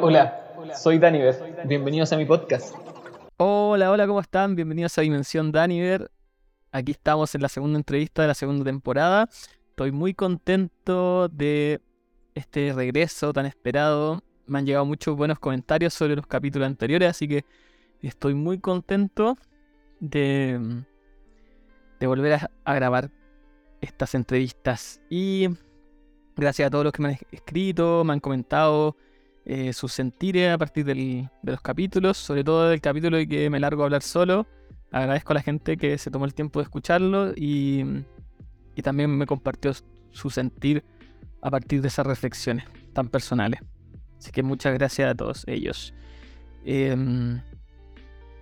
Hola, soy Daniver. Bienvenidos a mi podcast. Hola, hola, ¿cómo están? Bienvenidos a Dimensión Daniver. Aquí estamos en la segunda entrevista de la segunda temporada. Estoy muy contento de este regreso tan esperado. Me han llegado muchos buenos comentarios sobre los capítulos anteriores, así que estoy muy contento de, de volver a, grabar estas entrevistas. Y gracias a todos los que me han escrito, me han comentado eh, sus sentires a partir de los capítulos, sobre todo del capítulo de que me largo a hablar solo. Agradezco a la gente que se tomó el tiempo de escucharlo y, y también me compartió su sentir a partir de esas reflexiones tan personales. Así que muchas gracias a todos ellos. Em,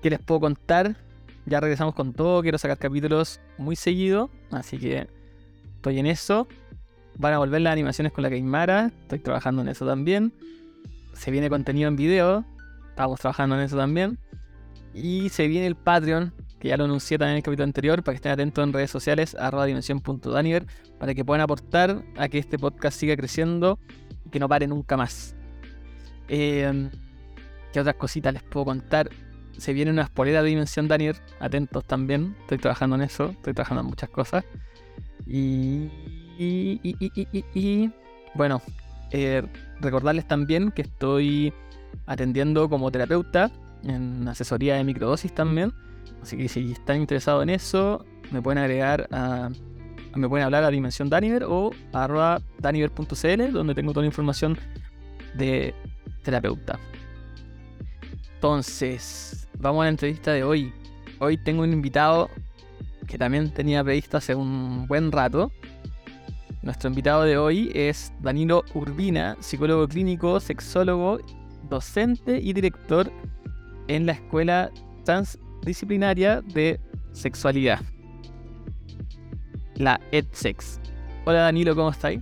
¿Qué les puedo contar? Ya regresamos con todo, quiero sacar capítulos muy seguido, así que estoy en eso. Van a volver las animaciones con la Keimara, estoy trabajando en eso también. Se viene contenido en video, estamos trabajando en eso también. Y se viene el Patreon, que ya lo anuncié también en el capítulo anterior, para que estén atentos en redes sociales, arroba dimensión.daniver, para que puedan aportar a que este podcast siga creciendo y que no pare nunca más. Eh, ¿Qué otras cositas les puedo contar? se viene una polera de Dimensión Daniel, atentos también, estoy trabajando en eso, estoy trabajando en muchas cosas. Y, y, bueno, eh, recordarles también que estoy atendiendo como terapeuta en asesoría de microdosis también. Así que si están interesados en eso, me pueden agregar a. Me pueden hablar a Dimensión Daniver o a daniver.cl, donde tengo toda la información de terapeuta. Entonces, vamos a la entrevista de hoy. Hoy tengo un invitado que también tenía previsto hace un buen rato. Nuestro invitado de hoy es Danilo Urbina, psicólogo clínico, sexólogo, docente y director en la Escuela Transdisciplinaria de Sexualidad, la EdSex. Hola Danilo, ¿cómo estáis?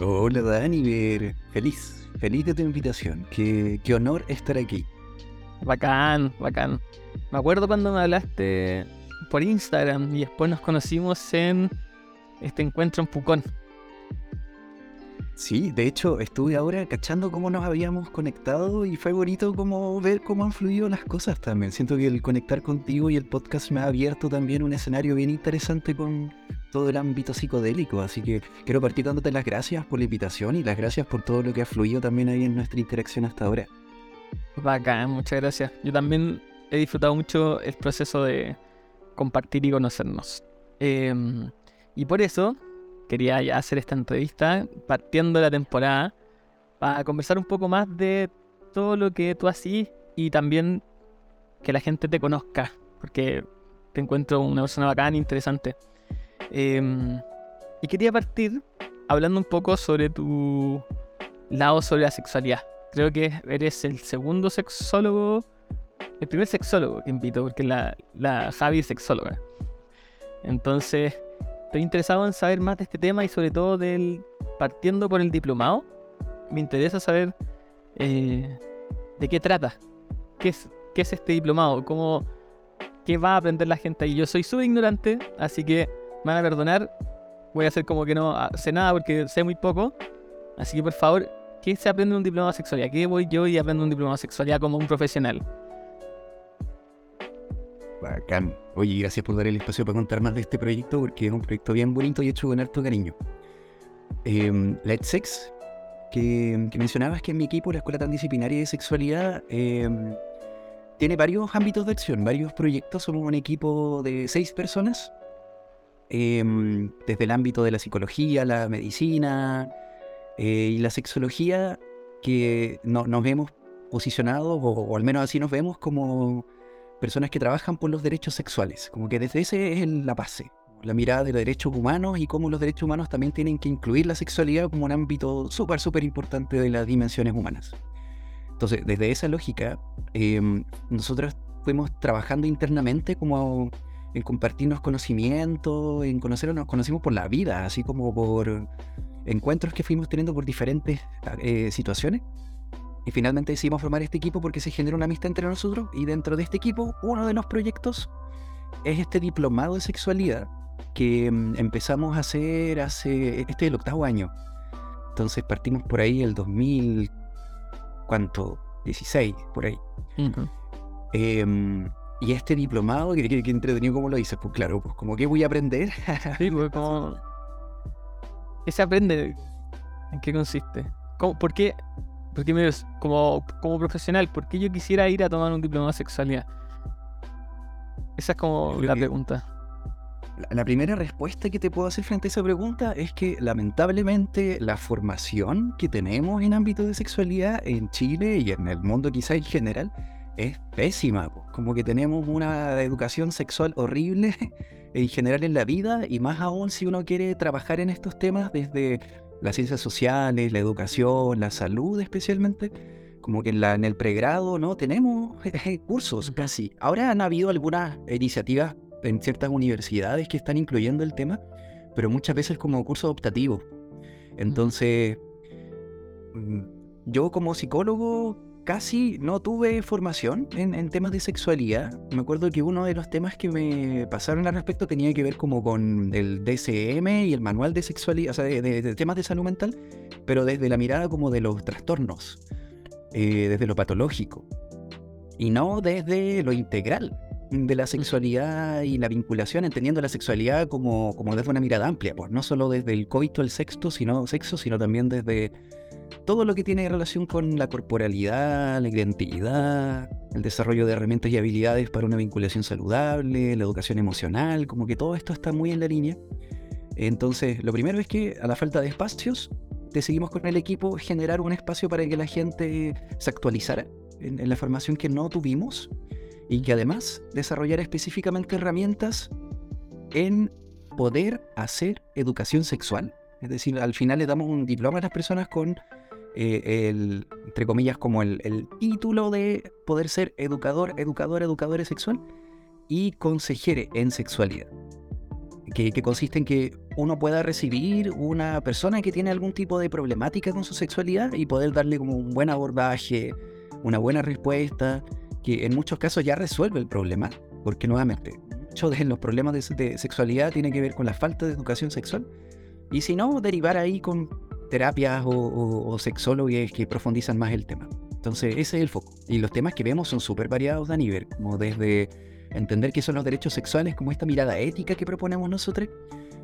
Hola Dani, feliz, feliz de tu invitación. Qué, qué honor estar aquí. Bacán, bacán. Me acuerdo cuando me hablaste por Instagram y después nos conocimos en este encuentro en Pucón. Sí, de hecho estuve ahora cachando cómo nos habíamos conectado y fue bonito como ver cómo han fluido las cosas también. Siento que el conectar contigo y el podcast me ha abierto también un escenario bien interesante con todo el ámbito psicodélico, así que quiero partir dándote las gracias por la invitación y las gracias por todo lo que ha fluido también ahí en nuestra interacción hasta ahora. Bacán, muchas gracias. Yo también he disfrutado mucho el proceso de compartir y conocernos. Em, y por eso quería hacer esta entrevista partiendo la temporada para conversar un poco más de todo lo que tú haces y también que la gente te conozca, porque te encuentro una persona bacán, interesante. Em, y quería partir hablando un poco sobre tu lado sobre la sexualidad creo que eres el segundo sexólogo, el primer sexólogo que invito, porque la, la Javi es sexóloga. Entonces, estoy interesado en saber más de este tema y sobre todo del partiendo por el diplomado. Me interesa saber eh, de qué trata, qué es, este diplomado, cómo, qué va a aprender la gente ahí. Yo soy súper ignorante, así que me van a perdonar. Voy a hacer como que no sé nada porque sé muy poco. Así que por favor, ¿Qué se aprende en un diploma de sexualidad? ¿Qué voy yo y aprendo un diploma de sexualidad como un profesional? Bacán. Oye, gracias por dar el espacio para contar más de este proyecto porque es un proyecto bien bonito y hecho con harto cariño. Eh, que, mencionabas que en mi equipo, la Escuela Transdisciplinaria de Sexualidad, em, tiene varios ámbitos de acción, varios proyectos. Somos un equipo de seis personas, em, desde el ámbito de la psicología, la medicina, eh, y la sexología que no, nos vemos posicionados, o, al menos así nos vemos como personas que trabajan por los derechos sexuales, como que desde ese es la base, la mirada de los derechos humanos y cómo los derechos humanos también tienen que incluir la sexualidad como un ámbito súper, súper importante de las dimensiones humanas. Entonces, desde esa lógica, em, nosotros fuimos trabajando internamente como en compartirnos conocimientos, en conocernos, nos conocimos por la vida, así como por encuentros que fuimos teniendo por diferentes eh, situaciones. Y finalmente decidimos formar este equipo porque se generó una amistad entre nosotros y dentro de este equipo uno de los proyectos es este diplomado de sexualidad que mm, empezamos a hacer hace, este es el octavo año. Entonces partimos por ahí el 2000, ¿cuánto? 16, por ahí. Em, y este diplomado, que, que, entretenido como lo dices, pues claro, pues como que voy a aprender. sí, pues como... ¿Qué se aprende? ¿En qué consiste? ¿Cómo, ¿Por qué? Porque me como, como profesional, ¿por qué yo quisiera ir a tomar un diplomado de sexualidad? Esa es como la pregunta. La primera respuesta que te puedo hacer frente a esa pregunta es que lamentablemente la formación que tenemos en ámbito de sexualidad en Chile y en el mundo quizá en general es pésima. Como que tenemos una educación sexual horrible en general en la vida y más aún si uno quiere trabajar en estos temas desde las ciencias sociales, la educación, la salud especialmente. Como que en, la, en el pregrado no tenemos cursos casi. Ahora han habido algunas iniciativas en ciertas universidades que están incluyendo el tema, pero muchas veces como curso optativo. Entonces, mm, yo como psicólogo casi no tuve formación en, temas de sexualidad. Me acuerdo que uno de los temas que me pasaron al respecto tenía que ver como con el DSM y el manual de sexualidad, o sea, de, temas de salud mental, pero desde la mirada como de los trastornos, eh, desde lo patológico, y no desde lo integral de la sexualidad y la vinculación, entendiendo la sexualidad como, desde una mirada amplia, pues no solo desde el coito, sexo, sino, sexo, sino también desde todo lo que tiene relación con la corporalidad, la identidad, el desarrollo de herramientas y habilidades para una vinculación saludable, la educación emocional, como que todo esto está muy en la línea. Entonces, lo primero es que a la falta de espacios, decidimos con el equipo generar un espacio para que la gente se actualizara en la formación que no tuvimos y que además desarrollar específicamente herramientas en poder hacer educación sexual. Es decir, al final le damos un diploma a las personas con eh, el, entre comillas, como el, título de poder ser educador, educador, educador sexual y consejere en sexualidad. Que, que, consiste en que uno pueda recibir una persona que tiene algún tipo de problemática con su sexualidad y poder darle como un buen abordaje, una buena respuesta que en muchos casos ya resuelve el problema, porque nuevamente, muchos de los problemas de, sexualidad tienen que ver con la falta de educación sexual, y si no, derivar ahí con terapias o, sexólogos que profundizan más el tema. Entonces, ese es el foco. Y los temas que vemos son súper variados, nivel como desde entender qué son los derechos sexuales, como esta mirada ética que proponemos nosotros,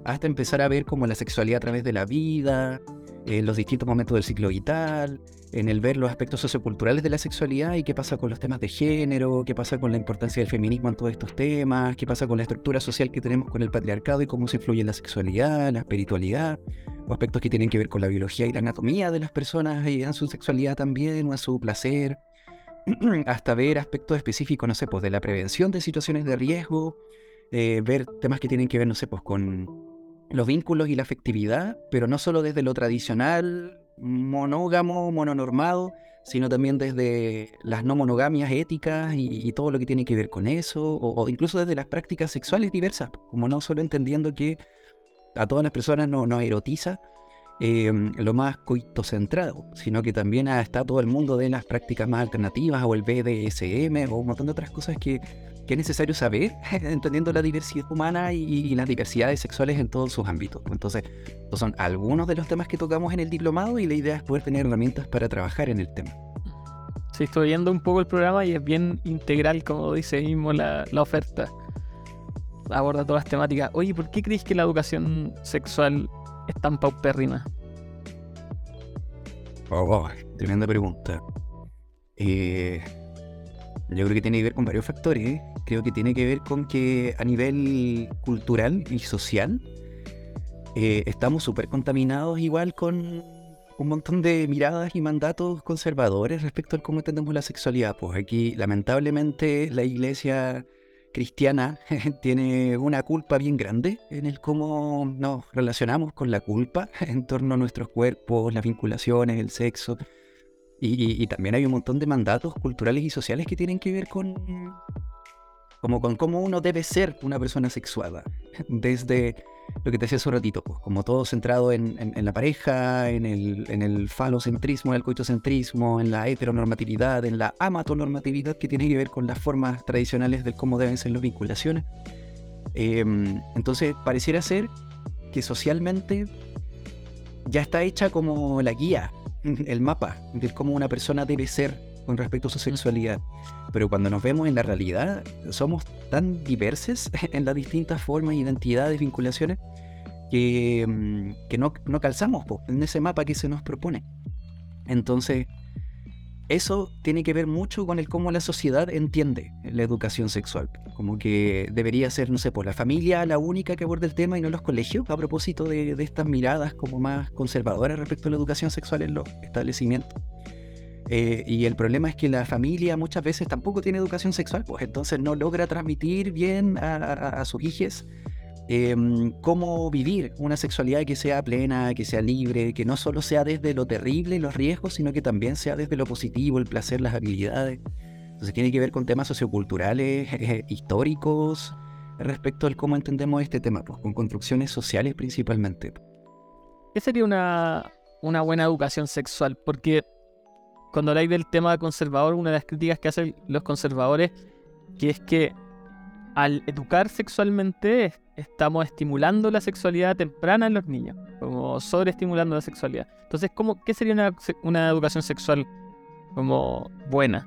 hasta empezar a ver como la sexualidad a través de la vida, en los distintos momentos del ciclo vital, en el ver los aspectos socioculturales de la sexualidad y qué pasa con los temas de género, qué pasa con la importancia del feminismo en todos estos temas, qué pasa con la estructura social que tenemos con el patriarcado y cómo se influye en la sexualidad, la espiritualidad, o aspectos que tienen que ver con la biología y la anatomía de las personas y en su sexualidad también, o a su placer, hasta ver aspectos específicos, no sé, pues de la prevención de situaciones de riesgo, eh, ver temas que tienen que ver, no sé, pues con los vínculos y la afectividad, pero no solo desde lo tradicional, monógamo, mononormado, sino también desde las no monogamias éticas y, todo lo que tiene que ver con eso, o, incluso desde las prácticas sexuales diversas, como no solo entendiendo que a todas las personas no, no erotiza eh, lo más coitocentrado, sino que también está todo el mundo de las prácticas más alternativas o el BDSM o un montón de otras cosas que que es necesario saber, entendiendo la diversidad humana y, las diversidades sexuales en todos sus ámbitos. Entonces, estos son algunos de los temas que tocamos en el diplomado y la idea es poder tener herramientas para trabajar en el tema. Sí, estoy viendo un poco el programa y es bien integral, como dice mismo la, oferta. Aborda todas las temáticas. Oye, ¿por qué crees que la educación sexual es tan paupérrima? Oh, oh tremenda pregunta. Eh, yo creo que tiene que ver con varios factores. ¿eh? Creo que tiene que ver con que a nivel cultural y social eh, estamos súper contaminados igual con un montón de miradas y mandatos conservadores respecto a cómo entendemos la sexualidad. Pues aquí lamentablemente la iglesia cristiana tiene una culpa bien grande en el cómo nos relacionamos con la culpa en torno a nuestros cuerpos, las vinculaciones, el sexo. Y, también hay un montón de mandatos culturales y sociales que tienen que ver con, como con cómo uno debe ser una persona sexuada. Desde lo que te decía hace ratito, pues, como todo centrado en, la pareja, en el, en el falocentrismo, en el coitocentrismo, en la heteronormatividad, en la amatonormatividad que tiene que ver con las formas tradicionales de cómo deben ser las vinculaciones. Em, entonces, pareciera ser que socialmente ya está hecha como la guía, el mapa de cómo una persona debe ser con respecto a su sexualidad. Pero cuando nos vemos en la realidad, somos tan diversos en las distintas formas, identidades, vinculaciones, que, mm, que no, no calzamos en ese mapa que se nos propone. Entonces, eso tiene que ver mucho con el cómo la sociedad entiende la educación sexual. Como que debería ser, no sé, por la familia la única que aborda el tema y no los colegios, a propósito de, de estas miradas como más conservadoras respecto a la educación sexual en los establecimientos. Eh, y el problema es que la familia muchas veces tampoco tiene educación sexual, pues entonces no logra transmitir bien a, sus hijos em, cómo vivir una sexualidad que sea plena, que sea libre, que no solo sea desde lo terrible y los riesgos, sino que también sea desde lo positivo, el placer, las habilidades. Entonces tiene que ver con temas socioculturales, eh, históricos, respecto al cómo entendemos este tema, pues, con construcciones sociales principalmente. ¿Qué sería una, una buena educación sexual? Porque cuando habláis del tema conservador, una de las críticas que hacen los conservadores, que es que al educar sexualmente estamos estimulando la sexualidad temprana en los niños, como sobreestimulando la sexualidad. Entonces, ¿cómo, ¿qué sería una, una educación sexual como buena?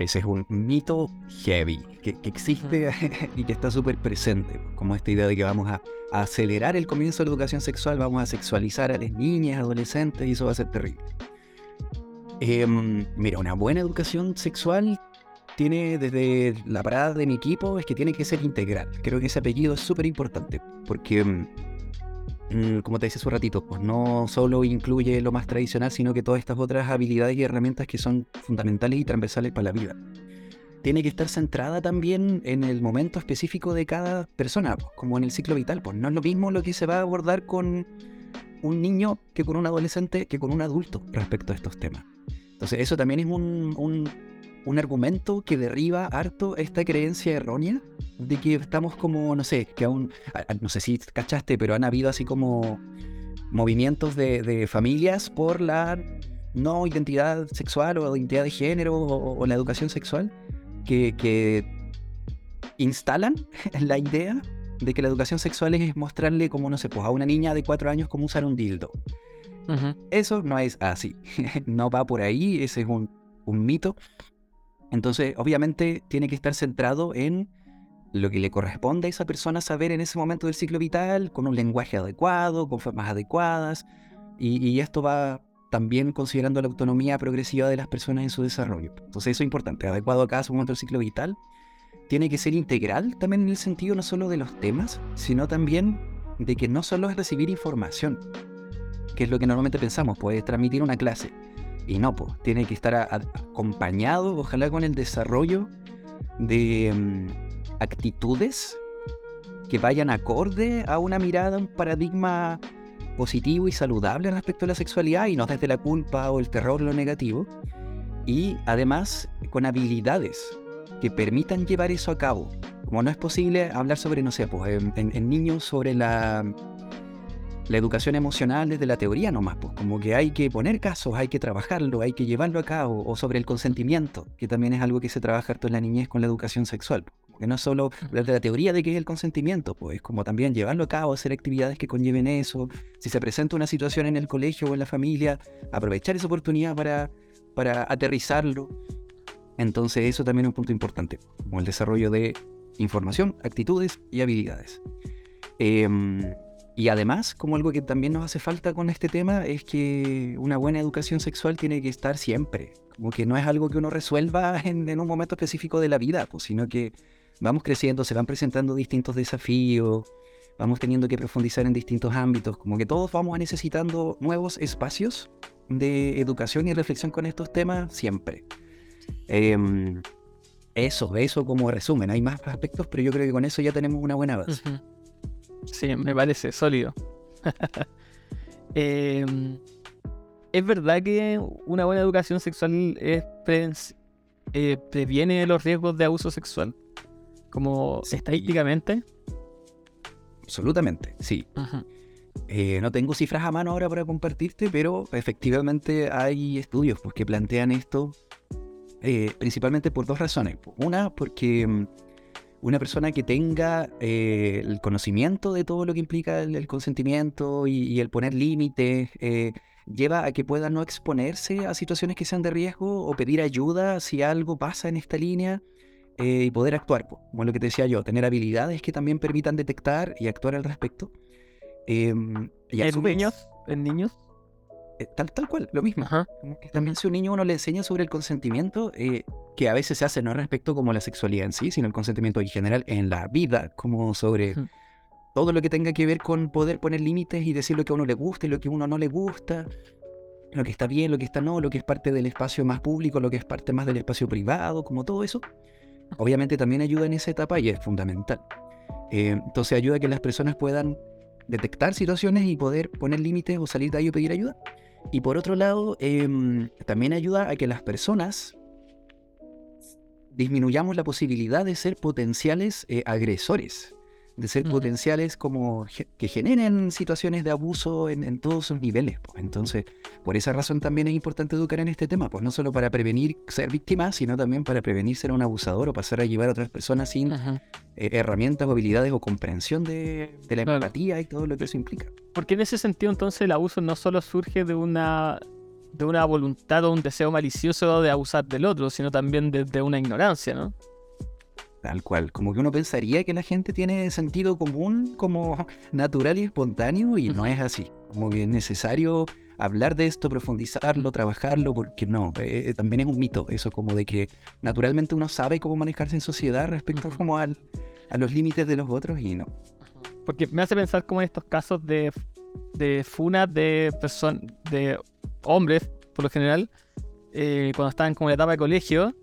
Ese es un mito heavy que, existe y que está súper presente, como esta idea de que vamos a, acelerar el comienzo de la educación sexual, vamos a sexualizar a las niñas, adolescentes y eso va a ser terrible. Em, mira, una buena educación sexual tiene desde la parada de mi equipo es que tiene que ser integral. Creo que ese apellido es súper importante porque em, como te decía hace un ratito, pues no solo incluye lo más tradicional, sino que todas estas otras habilidades y herramientas que son fundamentales y transversales para la vida. Tiene que estar centrada también en el momento específico de cada persona, pues, como en el ciclo vital. Pues no es lo mismo lo que se va a abordar con un niño que con un adolescente que con un adulto respecto a estos temas. Entonces eso también es un argumento que derriba harto esta creencia errónea de que estamos como, no sé, que aún, no sé si cachaste, pero han habido así como movimientos de, familias por la no identidad sexual o identidad de género o, la educación sexual que, que instalan la idea de que la educación sexual es mostrarle como, no sé, pues a una niña de cuatro años cómo usar un dildo. Eso no es así. no va por ahí, ese es un, un mito. Entonces, obviamente, tiene que estar centrado en lo que le corresponde a esa persona saber en ese momento del ciclo vital, con un lenguaje adecuado, con formas adecuadas, y, esto va también considerando la autonomía progresiva de las personas en su desarrollo. Entonces, eso es importante, adecuado a cada momento del ciclo vital. Tiene que ser integral también en el sentido no solo de los temas, sino también de que no solo es recibir información, que es lo que normalmente pensamos, puede transmitir una clase y no, pues, tiene que estar acompañado, ojalá con el desarrollo de mm, actitudes que vayan acorde a una mirada, un paradigma positivo y saludable respecto a la sexualidad y no desde la culpa o el terror lo negativo. Y además con habilidades que permitan llevar eso a cabo. Como no es posible hablar sobre, no sé, pues en niños sobre la la educación emocional desde la teoría nomás, pues como que hay que poner casos, hay que trabajarlo, hay que llevarlo a cabo, o sobre el consentimiento, que también es algo que se trabaja harto en la niñez con la educación sexual, que no solo desde la teoría de qué es el consentimiento, pues como también llevarlo a cabo, hacer actividades que conlleven eso, si se presenta una situación en el colegio o en la familia, aprovechar esa oportunidad para, para aterrizarlo. Entonces eso también es un punto importante, como el desarrollo de información, actitudes y habilidades. Eh, y además, como algo que también nos hace falta con este tema, es que una buena educación sexual tiene que estar siempre. Como que no es algo que uno resuelva en, un momento específico de la vida, pues, sino que vamos creciendo, se van presentando distintos desafíos, vamos teniendo que profundizar en distintos ámbitos, como que todos vamos necesitando nuevos espacios de educación y reflexión con estos temas siempre. Em, eso, eso como resumen. Hay más aspectos, pero yo creo que con eso ya tenemos una buena base. Sí, me parece sólido. Em, ¿Es verdad que una buena educación sexual es eh, previene los riesgos de abuso sexual? Como estadísticamente. Absolutamente, sí. Eh, no tengo cifras a mano ahora para compartirte, pero efectivamente hay estudios pues, que plantean esto eh, principalmente por dos razones. Una, porque mm, una persona que tenga eh, el conocimiento de todo lo que implica el, el consentimiento y, y el poner límites, eh, lleva a que pueda no exponerse a situaciones que sean de riesgo o pedir ayuda si algo pasa en esta línea eh, y poder actuar, como lo que te decía yo, tener habilidades que también permitan detectar y actuar al respecto. Em, y ¿En niños? ¿En niños? Eh, tal, tal cual, lo mismo. Ajá. También si un niño uno le enseña sobre el consentimiento, eh, que a veces se hace no respecto como la sexualidad en sí, sino el consentimiento en general en la vida, como sobre todo lo que tenga que ver con poder poner límites y decir lo que a uno le gusta y lo que a uno no le gusta, lo que está bien, lo que está no, lo que es parte del espacio más público, lo que es parte más del espacio privado, como todo eso, obviamente también ayuda en esa etapa y es fundamental. Eh, entonces ayuda a que las personas puedan detectar situaciones y poder poner límites o salir de ahí o pedir ayuda. Y por otro lado, em, también ayuda a que las personas disminuyamos la posibilidad de ser potenciales eh, agresores, de ser Ujú. potenciales como que generen situaciones de abuso en, en todos sus niveles. pues. Entonces, por esa razón también es importante educar en este tema, pues no solo para prevenir ser víctima, sino también para prevenir ser un abusador o pasar a llevar a otras personas sin eh, herramientas o habilidades o comprensión de, de la Claro. empatía y todo lo que eso implica. Porque en ese sentido, entonces, el abuso no solo surge de una, de una voluntad o un deseo malicioso de abusar del otro, sino también de, de una ignorancia, ¿no? Tal cual, como que uno pensaría que la gente tiene sentido común como natural y espontáneo y no es así. Como que es necesario hablar de esto, profundizarlo, trabajarlo, porque no, eh, también es un mito eso como de que naturalmente uno sabe cómo manejarse en sociedad respecto como al, a los límites de los otros y no. Porque me hace pensar como en estos casos de, de funas de de hombres, por lo general, eh, cuando estaban como en la etapa de colegio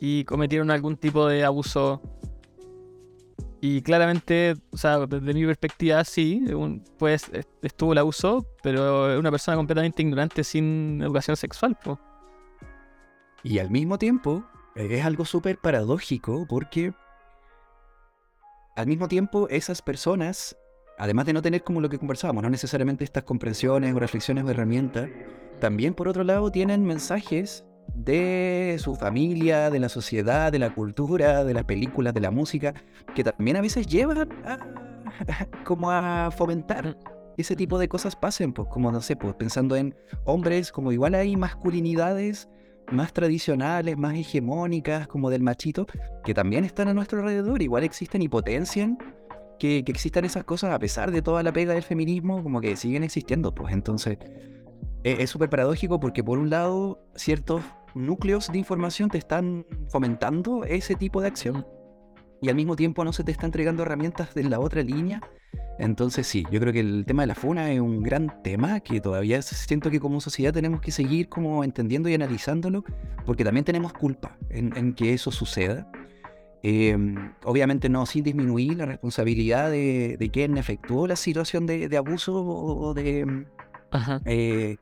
y cometieron algún tipo de abuso. Y claramente, o sea, desde mi perspectiva, sí, pues est- estuvo el abuso, pero es una persona completamente ignorante sin educación sexual. Y al mismo tiempo, eh, es algo súper paradójico porque al mismo tiempo esas personas, además de no tener como lo que conversábamos, no necesariamente estas comprensiones o reflexiones o herramientas, también por otro lado tienen mensajes de su familia, de la sociedad, de la cultura, de las películas, de la música, que también a veces llevan a, como a fomentar que ese tipo de cosas pasen, pues como no sé, pues pensando en hombres, como igual hay masculinidades más tradicionales, más hegemónicas, como del machito, que también están a nuestro alrededor, igual existen y potencian que, que existan esas cosas a pesar de toda la pega del feminismo, como que siguen existiendo, pues. Entonces e- es súper paradójico porque por un lado ciertos núcleos de información te están fomentando ese tipo de acción y al mismo tiempo no se te está entregando herramientas de la otra línea. Entonces sí, yo creo que el tema de la funa es un gran tema que todavía siento que como sociedad tenemos que seguir como entendiendo y analizándolo porque también tenemos culpa en, en que eso suceda. Eh, obviamente no sin disminuir la responsabilidad de, de quien efectuó la situación de, de abuso o, de Ajá. eh,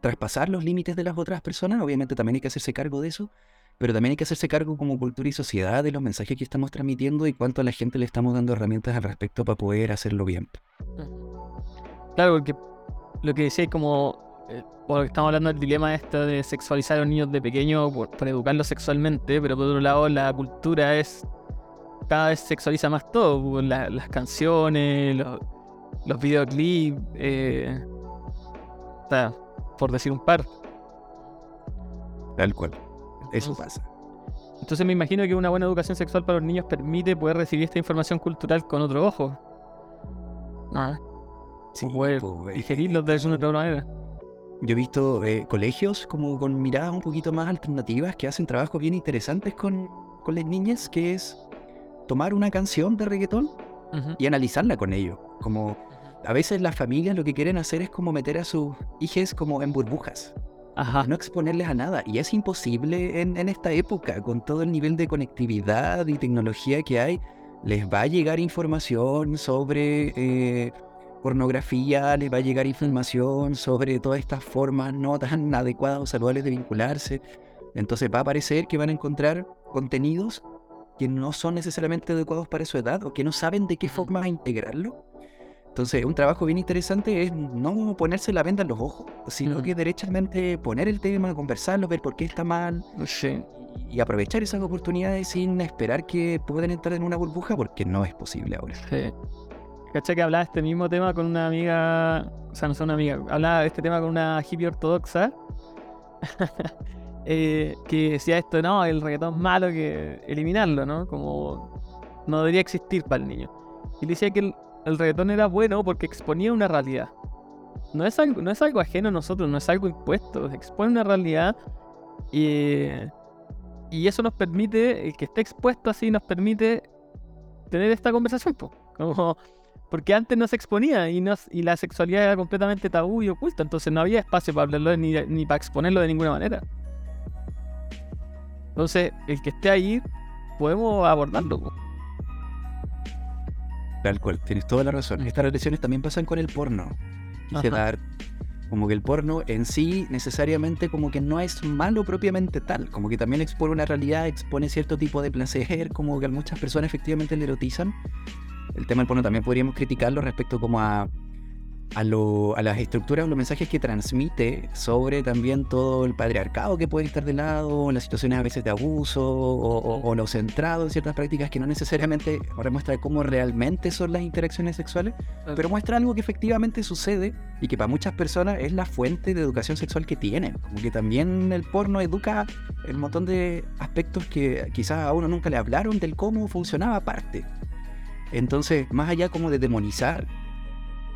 traspasar los límites de las otras personas. Obviamente también hay que hacerse cargo de eso, pero también hay que hacerse cargo como cultura y sociedad de los mensajes que estamos transmitiendo y cuánto a la gente le estamos dando herramientas al respecto para poder hacerlo bien. Claro, porque lo que decía es como, eh, porque estamos hablando del dilema este de sexualizar a los niños de pequeño por, educarlos sexualmente, pero por otro lado la cultura es, cada vez sexualiza más todo, pues, la- las canciones, los, los videoclips, eh, sea, por decir un par. Tal cual. Eso pasa. Entonces me imagino que una buena educación sexual para los niños permite poder recibir esta información cultural con otro ojo. Ah, Sí, poder pues, eh, digerirlos de alguna otra manera. Yo he visto eh, colegios como con miradas un poquito más alternativas que hacen trabajos bien interesantes con, con las niñas, que es tomar una canción de reggaetón y analizarla con ellos. Como a veces las familias lo que quieren hacer es como meter a sus hijos como en burbujas, Ajá. no exponerles a nada. Y es imposible en, en esta época, con todo el nivel de conectividad y tecnología que hay, les va a llegar información sobre eh, pornografía, les va a llegar información sobre todas estas formas no tan adecuadas o saludables de vincularse. Entonces va a parecer que van a encontrar contenidos que no son necesariamente adecuados para su edad o que no saben de qué forma integrarlo. Entonces, un trabajo bien interesante es no ponerse la venda en los ojos, sino que derechamente poner el tema, conversarlo, ver por qué está mal Sí. y aprovechar esas oportunidades sin esperar que puedan entrar en una burbuja porque no es posible ahora. Sí. Caché que hablaba de este mismo tema con una amiga, o sea, no sé, una amiga, hablaba de este tema con una hippie ortodoxa, eh, que decía esto, no, el reggaetón es malo, que eliminarlo, ¿no? Como no debería existir para el niño. Y le decía que el, el reggaetón era bueno porque exponía una realidad. No es, algo, no es algo ajeno a nosotros, no es algo impuesto, expone una realidad y, y eso nos permite, el que esté expuesto así nos permite tener esta conversación, po. Como, porque antes no se exponía y, no, y la sexualidad era completamente tabú y oculta, entonces no había espacio para hablarlo ni, ni para exponerlo de ninguna manera. Entonces, el que esté ahí, podemos abordarlo. Tal cual, tienes toda la razón. Mm. Estas relaciones también pasan con el porno. Ajá. dar como que el porno en sí necesariamente como que no es malo propiamente tal, como que también expone una realidad, expone cierto tipo de placer, como que a muchas personas efectivamente le erotizan. El tema del porno también podríamos criticarlo respecto como a, a, lo- a las estructuras o los mensajes que transmite sobre también todo el patriarcado que puede estar de lado, las situaciones a veces de abuso o, o- o lo centrado en ciertas prácticas que no necesariamente ahora muestra cómo realmente son las interacciones sexuales, pero muestra algo que efectivamente sucede y que para muchas personas es la fuente de educación sexual que tienen. Como que también el porno educa un montón de aspectos que quizás a uno nunca le hablaron del cómo funcionaba aparte. Entonces, más allá como de demonizar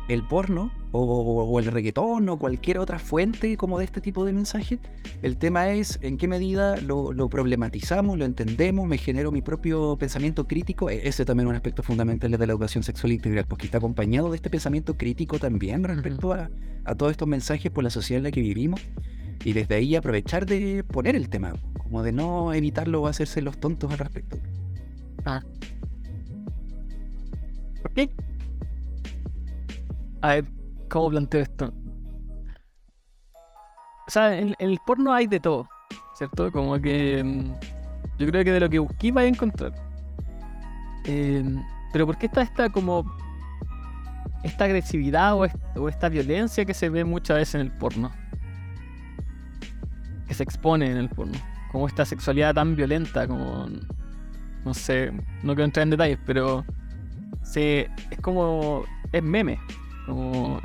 el porno o, o el reggaetón o cualquier otra fuente como de este tipo de mensajes, el tema es en qué medida lo, lo problematizamos, lo entendemos, me genero mi propio pensamiento crítico. E- Ese también es un aspecto fundamental de la educación sexual integral, porque está acompañado de este pensamiento crítico también respecto a, a todos estos mensajes por la sociedad en la que vivimos. Y desde ahí aprovechar de poner el tema, como de no evitarlo o hacerse los tontos al respecto. ¿Por qué? A ver, ¿cómo planteo esto? O sea, en, el porno hay de todo, ¿cierto? Como que mm, yo creo que de lo que busqué vais a encontrar. Em, pero ¿por qué está esta como esta agresividad o, est- o esta violencia que se ve muchas veces en el porno? Que se expone en el porno. Como esta sexualidad tan violenta, como no sé, no quiero entrar en detalles, pero se es como es meme como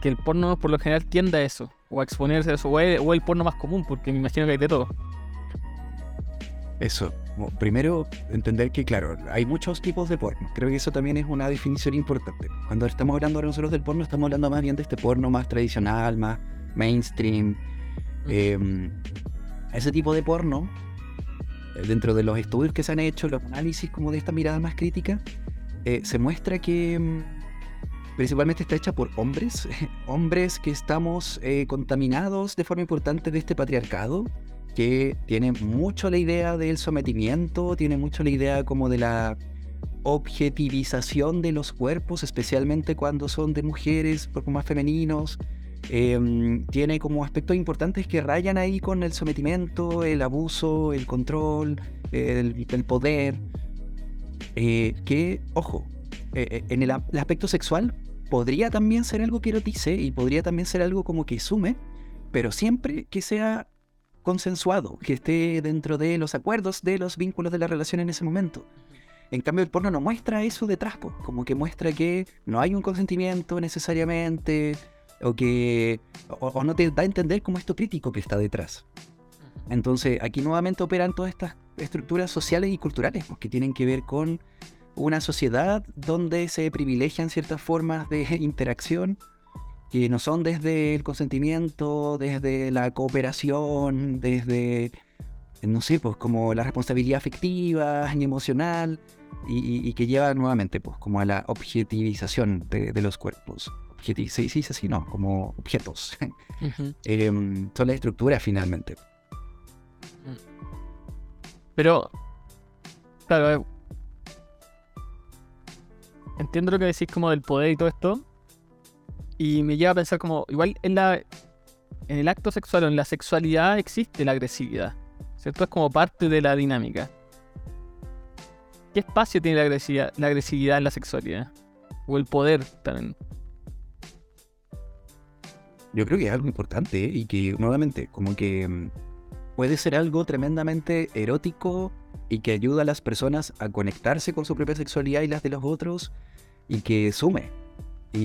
que el porno por lo general tiende a eso o a exponerse a eso o el porno más común porque me imagino que hay de todo Eso. Primero, entender que, claro, hay muchos tipos de porno. Creo que eso también es una definición importante. Cuando estamos hablando ahora nosotros del porno, estamos hablando más bien de este porno más tradicional, más mainstream. Eh, ese tipo de porno, eh, dentro de los estudios que se han hecho, los análisis como de esta mirada más crítica, eh, se muestra que mm, principalmente está hecha por hombres, hombres que estamos eh, contaminados de forma importante de este patriarcado, que tiene mucho la idea del sometimiento, tiene mucho la idea como de la objetivización de los cuerpos, especialmente cuando son de mujeres, cuerpos más femeninos. Em, tiene como aspectos importantes que rayan ahí con el sometimiento, el abuso, el control, el, poder. eh, que, ojo, eh, en el aspecto sexual podría también ser algo que erotice y podría también ser algo como que sume, pero siempre que sea consensuado, que esté dentro de los acuerdos de los vínculos de la relación en ese momento. En cambio, el porno no muestra eso detrás, como que muestra que no hay un consentimiento necesariamente, o que o, o no te da a entender como esto crítico que está detrás. Entonces, aquí nuevamente operan todas estas estructuras sociales y culturales, pues, que tienen que ver con una sociedad donde se privilegian ciertas formas de interacción que no son desde el consentimiento, desde la cooperación, desde, no sé, pues como la responsabilidad afectiva y emocional, y, que lleva nuevamente, pues, como a la objetivización de, de los cuerpos. Objeti se dice así, no, como objetos. Em, son las estructuras finalmente. Pero, claro, entiendo lo que decís como del poder y todo esto. Y me lleva a pensar como, igual en la en el acto sexual o en la sexualidad existe la agresividad. ¿Cierto? Es como parte de la dinámica. ¿Qué espacio tiene la agresividad, la agresividad en la sexualidad? O el poder también. Yo creo que es algo importante ¿eh? y que nuevamente como que mm, puede ser algo tremendamente erótico y que ayuda a las personas a conectarse con su propia sexualidad y las de los otros y que sume y,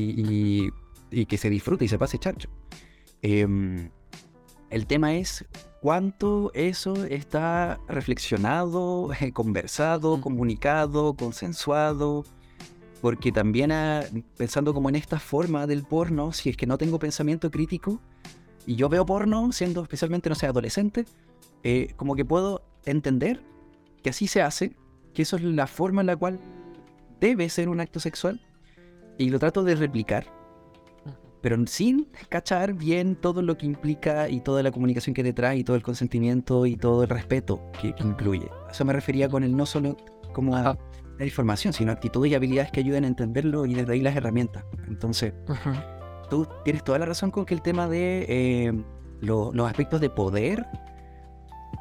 y- y que se disfrute y se pase chancho. Em, el tema es cuánto eso está reflexionado, eh, conversado, comunicado, consensuado. Porque también ah, pensando como en esta forma del porno, si es que no tengo pensamiento crítico y yo veo porno, siendo especialmente, no sé, adolescente, eh, como que puedo entender que así se hace, que eso es la forma en la cual debe ser un acto sexual y lo trato de replicar, pero sin cachar bien todo lo que implica y toda la comunicación que detrás y todo el consentimiento y todo el respeto que, que incluye. A eso me refería con el no solo como Ajá. la información, sino actitudes y habilidades que ayuden a entenderlo y desde ahí las herramientas. Entonces, tú tienes toda la razón con que el tema de eh, lo- los aspectos de poder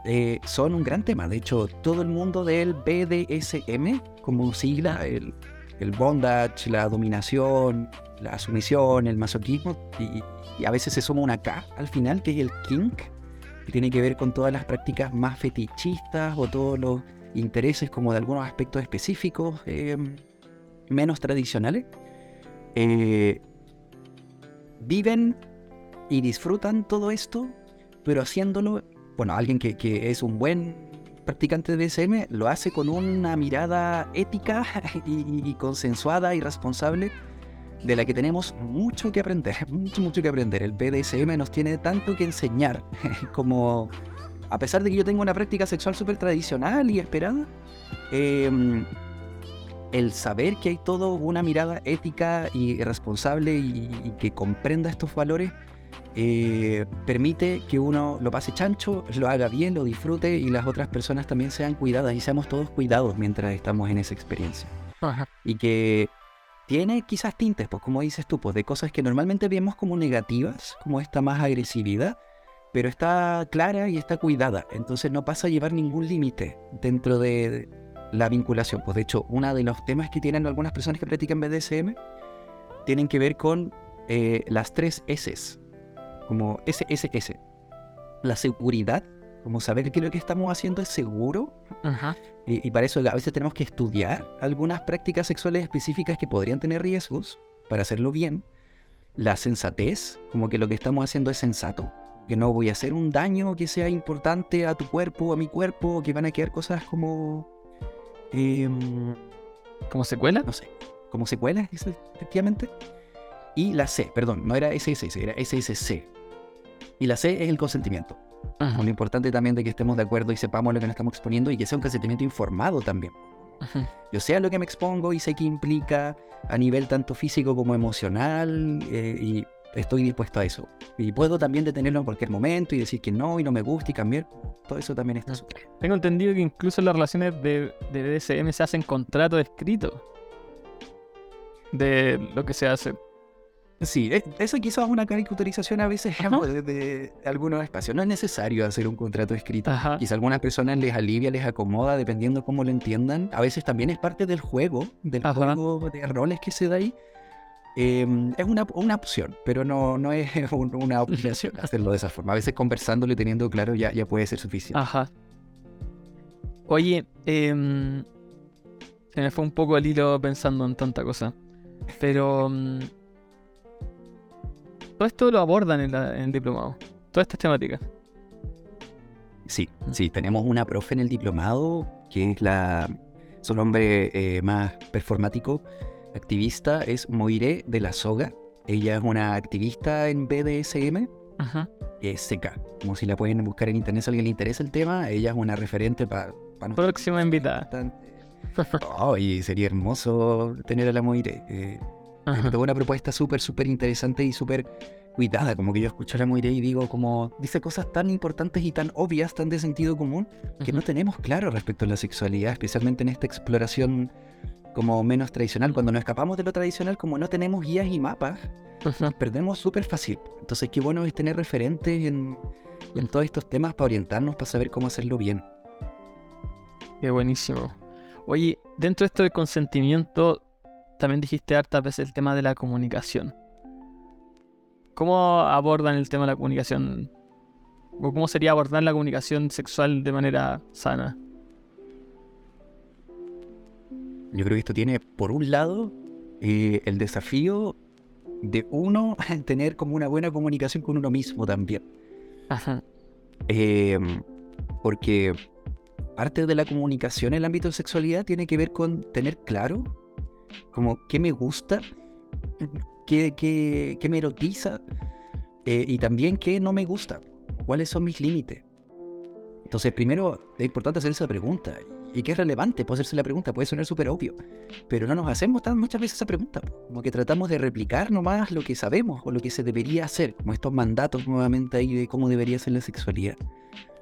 eh, son un gran tema. De hecho, todo el mundo del BDSM, como sigla, el, bondage, la dominación, la sumisión, el masoquismo, y, a veces se suma una K al final, que es el kink, que tiene que ver con todas las prácticas más fetichistas o todos los intereses como de algunos aspectos específicos eh, menos tradicionales. Eh, viven y disfrutan todo esto, pero haciéndolo, bueno, alguien que, es un buen practicante de BSM lo hace con una mirada ética y, consensuada y responsable de la que tenemos mucho que aprender, mucho, mucho que aprender. El BDSM nos tiene tanto que enseñar, como a pesar de que yo tengo una práctica sexual súper tradicional y esperada, em, el saber que hay todo una mirada ética y responsable y que comprenda estos valores eh, permite que uno lo pase chancho, lo haga bien, lo disfrute y las otras personas también sean cuidadas y seamos todos cuidados mientras estamos en esa experiencia. Ajá. Y que tiene quizás tintes, pues como dices tú, pues de cosas que normalmente vemos como negativas, como esta más agresividad, pero está clara y está cuidada, entonces no pasa a llevar ningún límite dentro de la vinculación. Pues de hecho, uno de los temas que tienen algunas personas que practican BDSM tienen que ver con eh, las tres S, como SSS. La seguridad, como saber que lo que estamos haciendo es seguro, Ajá. y, y para eso a veces tenemos que estudiar algunas prácticas sexuales específicas que podrían tener riesgos para hacerlo bien. La sensatez, como que lo que estamos haciendo es sensato. Que no voy a hacer un daño que sea importante a tu cuerpo, a mi cuerpo, que van a quedar cosas como... em, ¿Como secuela? no sé, como secuelas, eso, efectivamente. Y la C, perdón, no era SSS, era SSC. Y la C es el consentimiento. Ajá. Lo importante también de que estemos de acuerdo y sepamos lo que nos estamos exponiendo y que sea un consentimiento informado también. Yo sé a lo que me expongo y sé qué implica a nivel tanto físico como emocional eh, y estoy dispuesto a eso. Y puedo también detenerlo en cualquier momento y decir que no y no me gusta y cambiar. Todo eso también está súper. Tengo entendido que incluso en las relaciones de, de BDSM se hacen contratos escritos de lo que se hace. Sí, eso quizás es una caricaturización a veces de, de algunos espacios. No es necesario hacer un contrato escrito. Ajá. Quizá a algunas personas les alivia, les acomoda, dependiendo cómo lo entiendan. A veces también es parte del juego, del Ajá. juego de roles que se da ahí. Eh, es una, una opción, pero no, no es un- una obligación hacerlo de esa forma. A veces conversándolo y teniendo claro ya, ya puede ser suficiente. Ajá. Oye, em, se me fue un poco el hilo pensando en tanta cosa. Pero mm, todo esto lo abordan en, la- en el diplomado. Todas estas temáticas. Sí, sí, tenemos una profe en el diplomado que es la. Su nombre eh, más performático, activista, es Moire de la Soga. Ella es una activista en BDSM, Ajá. es seca. Como si la pueden buscar en internet si a alguien le interesa el tema. Ella es una referente para. Próxima invitada. Oh, y sería hermoso tener a la Moire. eh, Ajá. Tuvo una propuesta súper, súper interesante y súper cuidada. Como que yo escucho a la Moire y digo, como dice cosas tan importantes y tan obvias, tan de sentido común, que no tenemos claro respecto a la sexualidad, especialmente en esta exploración como menos tradicional. Cuando nos escapamos de lo tradicional, como no tenemos guías y mapas, Ajá. nos perdemos súper fácil. Entonces, qué bueno es tener referentes en, en todos estos temas para orientarnos, para saber cómo hacerlo bien. Qué buenísimo. Oye, dentro de esto del consentimiento, también dijiste hartas veces el tema de la comunicación. ¿Cómo abordan el tema de la comunicación? ¿O cómo sería abordar la comunicación sexual de manera sana? Yo creo que esto tiene, por un lado, eh, el desafío de uno tener como una buena comunicación con uno mismo también. Ajá. Em, porque parte de la comunicación en el ámbito de sexualidad tiene que ver con tener claro como qué me gusta, qué, qué- qué me erotiza eh, y también qué no me gusta, cuáles son mis límites. Entonces, primero es importante hacer esa pregunta. Y que es relevante, puede hacerse la pregunta, puede sonar súper obvio, pero no nos hacemos tan muchas veces esa pregunta. Como que tratamos de replicar nomás lo que sabemos o lo que se debería hacer, como estos mandatos nuevamente ahí de cómo debería ser la sexualidad.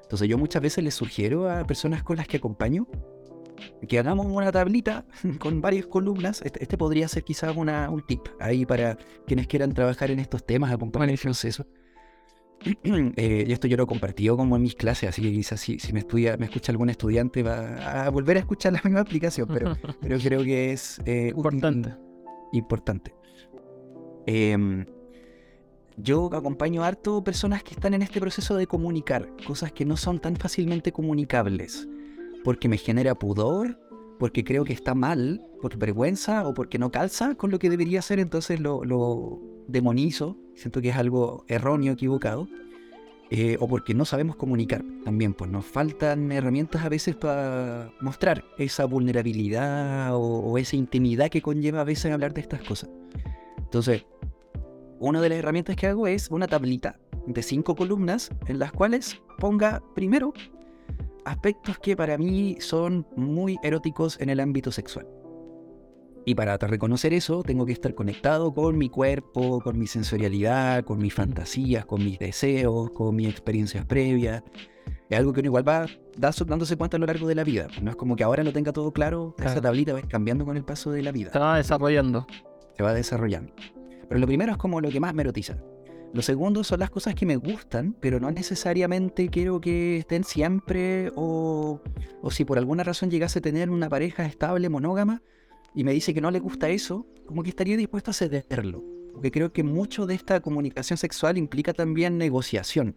Entonces yo muchas veces les sugiero a personas con las que acompaño que hagamos una tablita con varias columnas. Este, este podría ser quizás una, un tip ahí para quienes quieran trabajar en estos temas, acompañar el proceso. Eh, y esto yo lo he compartido como en mis clases, así que quizás si, si me estudia, me escucha algún estudiante va a volver a escuchar la misma explicación, pero, pero creo que es eh, Importante. importante. Em, yo acompaño harto personas que están en este proceso de comunicar cosas que no son tan fácilmente comunicables, porque me genera pudor, porque creo que está mal, por vergüenza o porque no calza con lo que debería ser, entonces lo, lo demonizo, siento que es algo erróneo, equivocado, eh, o porque no sabemos comunicar también, pues nos faltan herramientas a veces para mostrar esa vulnerabilidad o, o esa intimidad que conlleva a veces hablar de estas cosas. Entonces, una de las herramientas que hago es una tablita de cinco columnas en las cuales ponga primero aspectos que para mí son muy eróticos en el ámbito sexual. Y para reconocer eso, tengo que estar conectado con mi cuerpo, con mi sensorialidad, con mis fantasías, con mis deseos, con mis experiencias previas. Es algo que uno igual va dándose cuenta a lo largo de la vida. No es como que ahora lo tenga todo claro, esa Claro. tablita va cambiando con el paso de la vida Se va desarrollando. se va desarrollando. Pero lo primero es como lo que más me erotiza. Lo segundo son las cosas que me gustan, pero no necesariamente quiero que estén siempre o, o si por alguna razón llegase a tener una pareja estable, monógama, y me dice que no le gusta eso, como que estaría dispuesto a cederlo. Porque creo que mucho de esta comunicación sexual implica también negociación.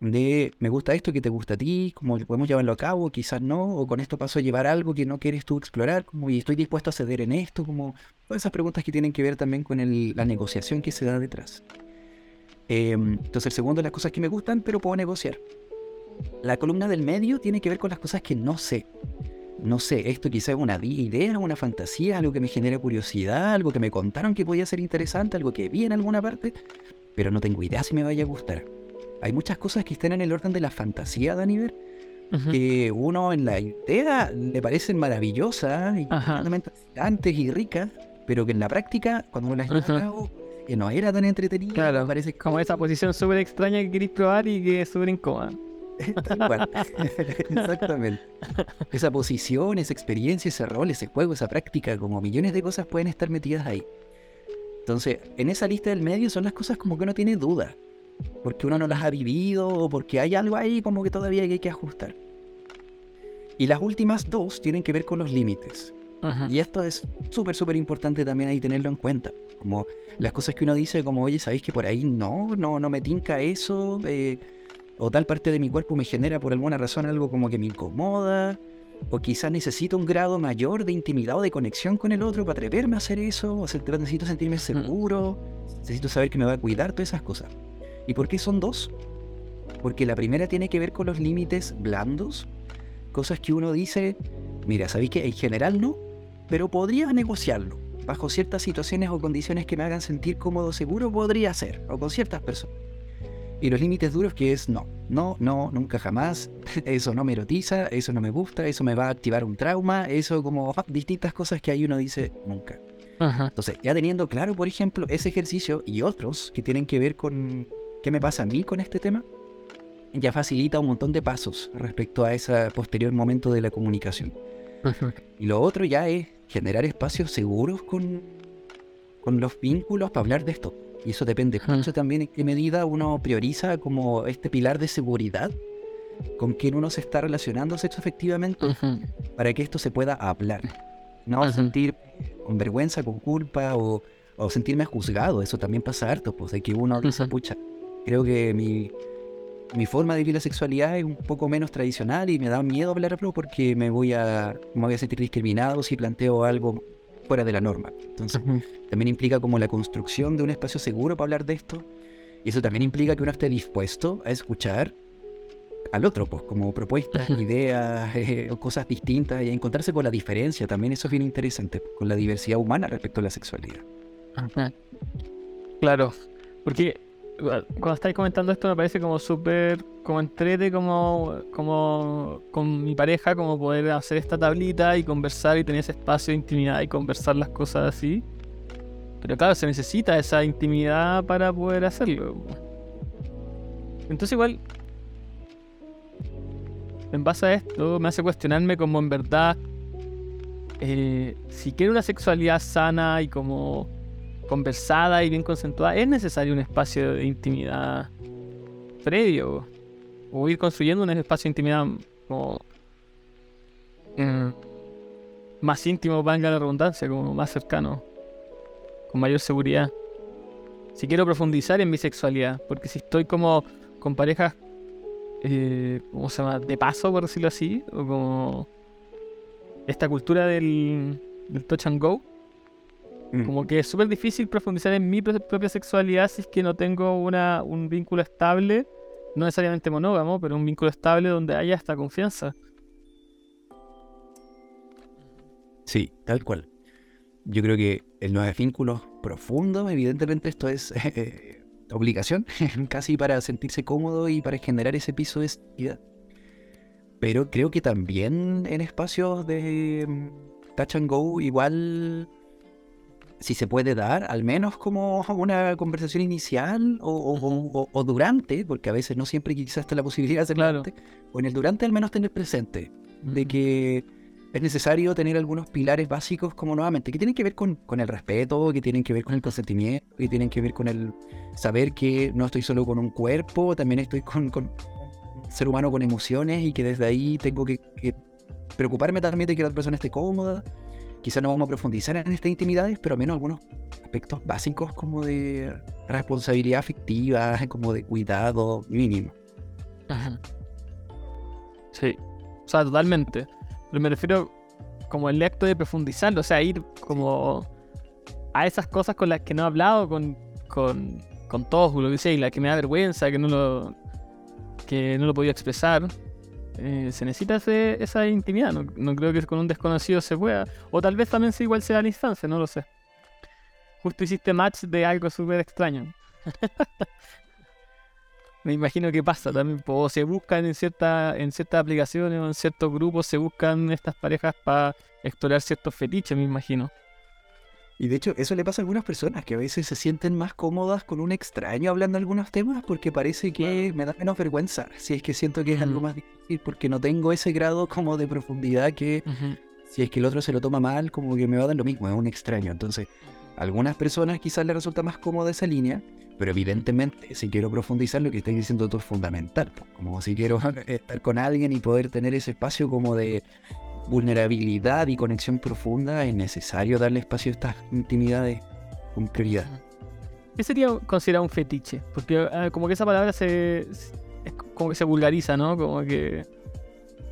De me gusta esto que te gusta a ti, como podemos llevarlo a cabo, quizás no, o con esto paso a llevar algo que no quieres tú explorar, como y estoy dispuesto a ceder en esto, como todas esas preguntas que tienen que ver también con el- la negociación que se da detrás. Em, entonces, el segundo, las cosas que me gustan, pero puedo negociar. La columna del medio tiene que ver con las cosas que no sé. No sé, esto quizás es una idea, una fantasía, algo que me genera curiosidad, algo que me contaron que podía ser interesante, algo que vi en alguna parte, pero no tengo idea si me vaya a gustar. Hay muchas cosas que están en el orden de la fantasía, Daniver, Ujú. que uno en la idea le parecen maravillosas y tremendamente fascinantes y ricas, pero que en la práctica, cuando uno las lleva a cabo, que no era tan entretenida, Claro, parece Como esa posición súper extraña que queréis probar y que es súper incómoda. Exactamente. Esa posición, esa experiencia, ese rol, ese juego, esa práctica, como millones de cosas pueden estar metidas ahí. Entonces, en esa lista del medio son las cosas como que uno tiene duda, porque uno no las ha vivido o porque hay algo ahí como que todavía hay que ajustar. Y las últimas dos tienen que ver con los límites. Y esto es súper, súper importante también ahí tenerlo en cuenta. Como las cosas que uno dice, como, oye, ¿sabéis que por ahí no, no, no me tinca eso? Eh, o tal parte de mi cuerpo me genera por alguna razón algo como que me incomoda. O quizás necesito un grado mayor de intimidad o de conexión con el otro para atreverme a hacer eso. O sea, necesito sentirme seguro. Necesito saber que me va a cuidar, todas esas cosas. ¿Y por qué son dos? Porque la primera tiene que ver con los límites blandos. Cosas que uno dice, mira, ¿sabéis que en general no? pero podría negociarlo. Bajo ciertas situaciones o condiciones que me hagan sentir cómodo, seguro podría ser, o con ciertas personas. Y los límites duros que es no, no, no, nunca jamás, eso no me erotiza, eso no me gusta, eso me va a activar un trauma, eso como ah, distintas cosas que ahí uno dice nunca. Ajá. Entonces, ya teniendo claro, por ejemplo, ese ejercicio y otros que tienen que ver con qué me pasa a mí con este tema, ya facilita un montón de pasos respecto a ese posterior momento de la comunicación. Y lo otro ya es generar espacios seguros con, con los vínculos para hablar de esto. Y eso depende Ujú. mucho también en qué medida uno prioriza como este pilar de seguridad con quien uno se está relacionando sexo efectivamente Ujú. para que esto se pueda hablar. no Ujú. sentir con vergüenza, con culpa o, o sentirme juzgado. Eso también pasa harto, pues de que uno dice, Ujú. pucha, creo que mi, mi forma de vivir la sexualidad es un poco menos tradicional y me da miedo hablarlo porque me voy a, me voy a sentir discriminado si planteo algo fuera de la norma. Entonces, también implica como la construcción de un espacio seguro para hablar de esto. Y eso también implica que uno esté dispuesto a escuchar al otro, pues, como propuestas, ideas, eh, cosas distintas y a encontrarse con la diferencia. También eso es bien interesante, con la diversidad humana respecto a la sexualidad. Claro, porque cuando estáis comentando esto me parece como súper, como entrete, como, como con mi pareja, como poder hacer esta tablita y conversar y tener ese espacio de intimidad y conversar las cosas así. Pero claro, se necesita esa intimidad para poder hacerlo. Entonces igual, en base a esto, me hace cuestionarme como en verdad, eh, si quiero una sexualidad sana y como conversada y bien concentrada, es necesario un espacio de intimidad previo. O ir construyendo un espacio de intimidad como mm, más íntimo, valga la redundancia, como más cercano, con mayor seguridad. Si quiero profundizar en mi sexualidad, porque si estoy como con parejas, eh, ¿cómo se llama? De paso, por decirlo así, o como esta cultura del, del touch and go. Como que es súper difícil profundizar en mi pro- propia sexualidad si es que no tengo una, un vínculo estable, no necesariamente monógamo, pero un vínculo estable donde haya esta confianza. Sí, tal cual. Yo creo que en los vínculos profundos, evidentemente esto es eh, obligación, casi para sentirse cómodo y para generar ese piso de seguridad. Pero creo que también en espacios de mm, touch and go, igual si se puede dar, al menos como una conversación inicial o, o- o- o- durante, porque a veces no siempre quizás está la posibilidad de hacer Claro. durante, o en el durante al menos tener presente de que es necesario tener algunos pilares básicos como nuevamente, que tienen que ver con, con el respeto, que tienen que ver con el consentimiento, que tienen que ver con el saber que no estoy solo con un cuerpo, también estoy con, con un ser humano con emociones y que desde ahí tengo que, que preocuparme también de que la persona esté cómoda. Quizás no vamos a profundizar en estas intimidades, pero al menos algunos aspectos básicos como de responsabilidad afectiva, como de cuidado mínimo. Ajá. Sí, o sea, totalmente. Pero me refiero como el acto de profundizarlo, o sea, ir como a esas cosas con las que no he hablado con, con, con todos, lo que sea, y las que me da vergüenza, que no lo, que no lo podía expresar. Eh, se necesita esa intimidad, no, no creo que con un desconocido se pueda. O tal vez también sea igual sea la instancia, no lo sé. Justo hiciste match de algo súper extraño. Me imagino que pasa también. O se buscan en, cierta, en ciertas aplicaciones o en ciertos grupos, se buscan estas parejas para explorar ciertos fetiches, me imagino. Y de hecho, eso le pasa a algunas personas que a veces se sienten más cómodas con un extraño hablando algunos temas porque parece que me da menos vergüenza. Si es que siento que es algo más difícil porque no tengo ese grado como de profundidad que si es que el otro se lo toma mal, como que me va a dar lo mismo, es un extraño. Entonces, a algunas personas quizás les resulta más cómoda esa línea, pero evidentemente, si quiero profundizar, lo que estáis diciendo tú es fundamental. Como si quiero estar con alguien y poder tener ese espacio como de vulnerabilidad y conexión profunda, es necesario darle espacio a estas intimidades con prioridad. ¿Qué sería considerado un fetiche? Porque ah, como que esa palabra se, se- es como que se vulgariza, ¿no? Como que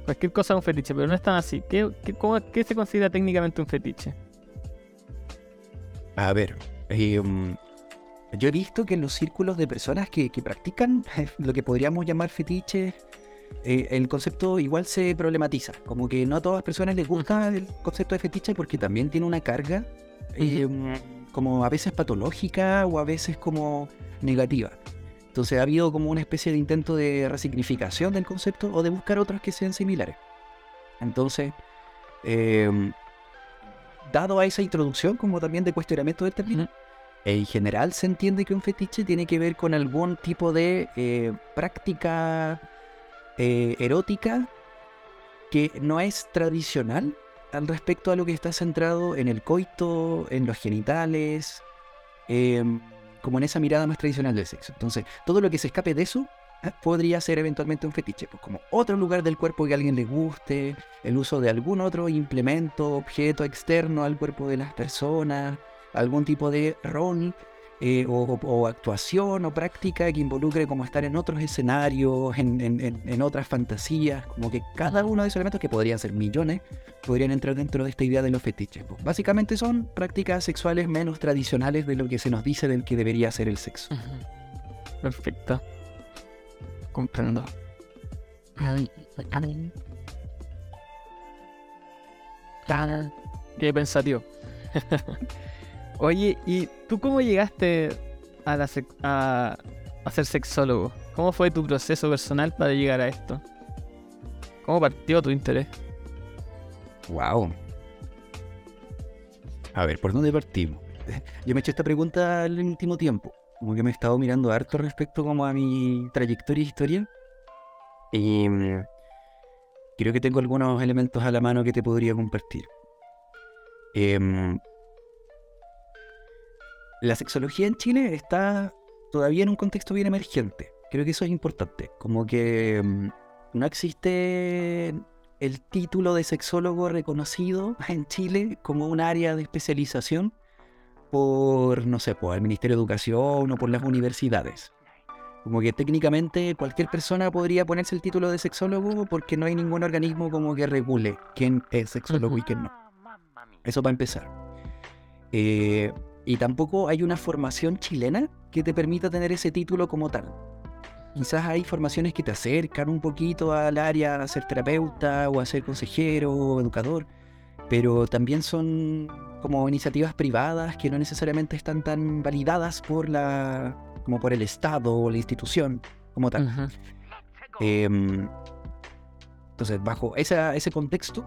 cualquier cosa es un fetiche, pero no es tan así. ¿Qué, qué, cómo- qué se considera técnicamente un fetiche? A ver, eh, mm, yo he visto que en los círculos de personas que, que practican lo que podríamos llamar fetiches, eh, el concepto igual se problematiza. Como que no a todas las personas les gusta el concepto de fetiche porque también tiene una carga eh, como a veces patológica o a veces como negativa. Entonces ha habido como una especie de intento de resignificación del concepto o de buscar otros que sean similares. Entonces, em, dado a esa introducción como también de cuestionamiento del término, en general se entiende que un fetiche tiene que ver con algún tipo de eh, práctica eh, erótica que no es tradicional al respecto a lo que está centrado en el coito, en los genitales, em, como en esa mirada más tradicional del sexo. Entonces, todo lo que se escape de eso podría ser eventualmente un fetiche, pues como otro lugar del cuerpo que a alguien le guste, el uso de algún otro implemento, objeto externo al cuerpo de las personas, algún tipo de rol eh, o, o actuación o práctica que involucre como estar en otros escenarios, en, en- otras fantasías, como que cada uno de esos elementos, que podrían ser millones, podrían entrar dentro de esta idea de los fetiches. pues. Básicamente son prácticas sexuales menos tradicionales de lo que se nos dice del que debería ser el sexo. Perfecto. Comprendo. Qué pensativo. Oye, ¿y tú cómo llegaste a, la a, a ser sexólogo? ¿Cómo fue tu proceso personal para llegar a esto? ¿Cómo partió tu interés? Wow. A ver, ¿por dónde partimos? Yo me he hecho esta pregunta al último tiempo. Como que me he estado mirando harto respecto como a mi trayectoria e historia. Y mm, creo que tengo algunos elementos a la mano que te podría compartir. Em, la sexología en Chile está todavía en un contexto bien emergente. Creo que eso es importante. Como que mm, no existe el título de sexólogo reconocido en Chile como un área de especialización por, no sé, por el Ministerio de Educación o por las universidades. Como que técnicamente cualquier persona podría ponerse el título de sexólogo porque no hay ningún organismo como que regule quién es sexólogo y quién no. Eso para empezar. Eh, y tampoco hay una formación chilena que te permita tener ese título como tal. Quizás hay formaciones que te acercan un poquito al área a ser terapeuta o a ser consejero o educador, pero también son como iniciativas privadas que no necesariamente están tan validadas por la como por el Estado o la institución como tal. Em, entonces, bajo esa- ese contexto,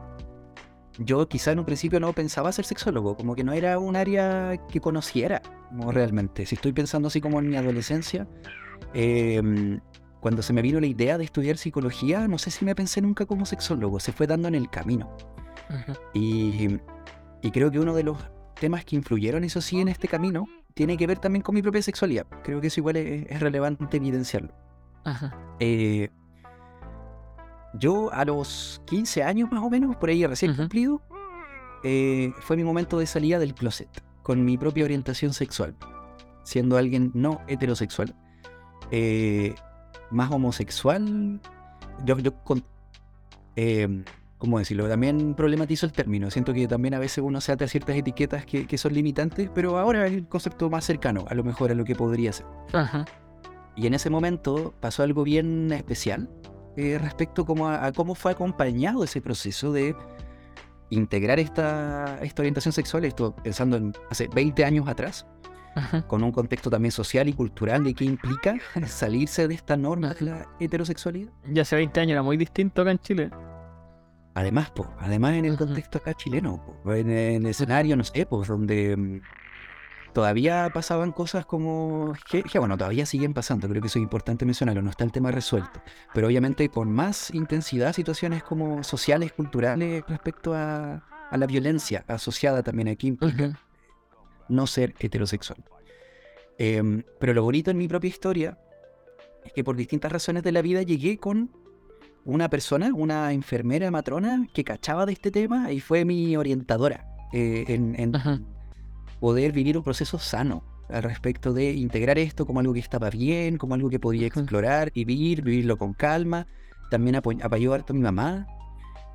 yo quizá en un principio no pensaba ser sexólogo, como que no era un área que conociera como realmente. Si estoy pensando así como en mi adolescencia, em, cuando se me vino la idea de estudiar psicología, no sé si me pensé nunca como sexólogo, se fue dando en el camino. Y, y creo que uno de los temas que influyeron, eso sí, en este camino, tiene que ver también con mi propia sexualidad. Creo que eso igual es, es relevante evidenciarlo. Eh, yo a los 15 años más o menos, por ahí recién cumplido, eh, fue mi momento de salida del closet, con mi propia orientación sexual, siendo alguien no heterosexual, eh, más homosexual. Yo, yo con- eh, ¿cómo decirlo? También problematizo el término. Siento que también a veces uno se ata a ciertas etiquetas que, que son limitantes, pero ahora es el concepto más cercano, a lo mejor a lo que podría ser. Ajá. Y en ese momento pasó algo bien especial eh, respecto como a, a cómo fue acompañado ese proceso de integrar esta, esta orientación sexual, esto pensando en hace 20 años atrás, Ajá. con un contexto también social y cultural de qué implica salirse de esta norma de la heterosexualidad. Ya hace 20 años era muy distinto acá en Chile. Además, po, además en el contexto acá chileno, po, en, en escenario, no sé, pues donde mm, todavía pasaban cosas como que, que, bueno, todavía siguen pasando, creo que eso es importante mencionarlo, no está el tema resuelto, pero obviamente con más intensidad situaciones como sociales, culturales respecto a, a la violencia asociada también aquí no ser heterosexual. Em, pero lo bonito en mi propia historia es que por distintas razones de la vida llegué con una persona, una enfermera matrona que cachaba de este tema y fue mi orientadora eh, en. Poder vivir un proceso sano al respecto de integrar esto como algo que estaba bien, como algo que podía explorar, vivir, vivirlo con calma. También apo- apoyó harto a mi mamá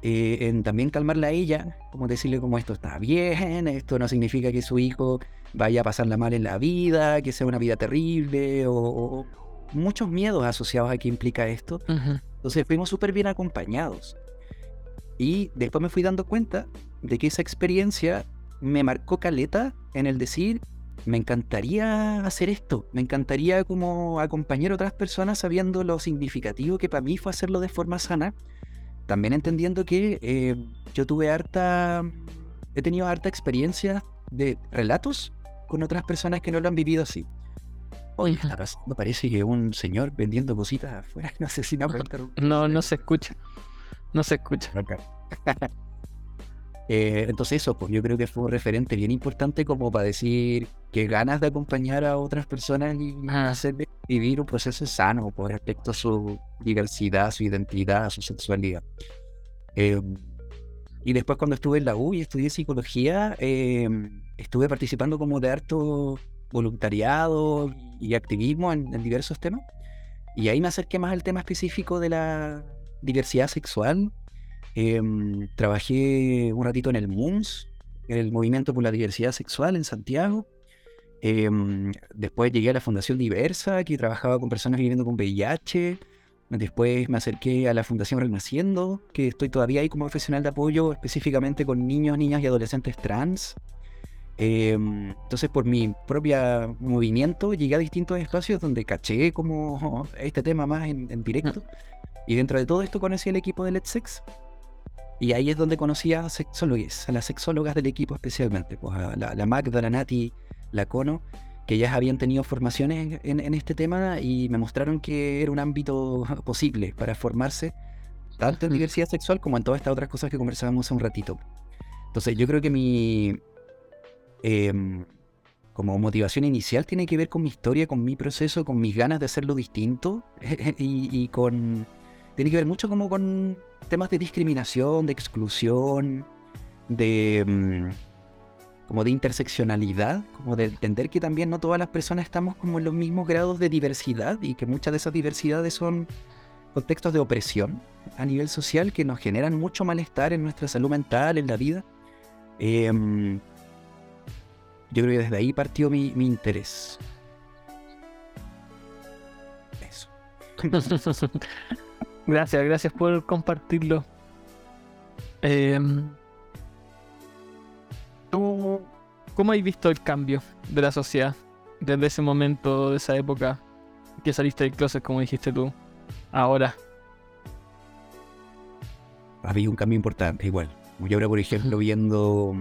eh, en también calmarla a ella, como decirle como esto está bien, esto no significa que su hijo vaya a pasarla mal en la vida, que sea una vida terrible, o, o- muchos miedos asociados a qué implica esto. Entonces fuimos súper bien acompañados. Y después me fui dando cuenta de que esa experiencia me marcó caleta en el decir, me encantaría hacer esto, me encantaría como acompañar a otras personas sabiendo lo significativo que para mí fue hacerlo de forma sana, también entendiendo que eh, yo tuve harta, he tenido harta experiencia de relatos con otras personas que no lo han vivido así. Oye, está pasando, parece que un señor vendiendo cositas afuera, no sé si no me. No, no se escucha. No se escucha. Eh, entonces eso, pues yo creo que fue un referente bien importante como para decir que ganas de acompañar a otras personas y Ah. hacer vivir un proceso sano con respecto a su diversidad, su identidad, su sexualidad. Em, y después cuando estuve en la U y estudié psicología, em, estuve participando como de harto voluntariado y activismo en, diversos temas. Y ahí me acerqué más al tema específico de la diversidad sexual. Em, trabajé un ratito en el MUNS, en el Movimiento por la Diversidad Sexual en Santiago. Em, después llegué a la Fundación Diversa, que trabajaba con personas viviendo con VIH. Después me acerqué a la Fundación Renaciendo, que estoy todavía ahí como profesional de apoyo específicamente con niños, niñas y adolescentes trans. Em, entonces, por mi propio movimiento, llegué a distintos espacios donde caché como este tema más en, directo. Y dentro de todo esto conocí al equipo de Let's Sex. Y ahí es donde conocí a sexólogas, a las sexólogas del equipo especialmente, pues a la, la Magda, la Nati, la Cono, que ya habían tenido formaciones en, este tema y me mostraron que era un ámbito posible para formarse, tanto en diversidad sexual como en todas estas otras cosas que conversábamos hace un ratito. Entonces yo creo que mi, Em, como motivación inicial tiene que ver con mi historia, con mi proceso, con mis ganas de hacerlo distinto y, con... Tiene que ver mucho como con temas de discriminación, de exclusión, de... Em, como de interseccionalidad, como de entender que también no todas las personas estamos como en los mismos grados de diversidad y que muchas de esas diversidades son contextos de opresión a nivel social que nos generan mucho malestar en nuestra salud mental, en la vida. Eh, yo creo que desde ahí partió mi, interés. Eso. gracias, gracias por compartirlo. Em, ¿Cómo has visto el cambio de la sociedad desde ese momento, de esa época que saliste del closet, como dijiste tú, ahora? Había un cambio importante, igual. Yo ahora, por ejemplo, viendo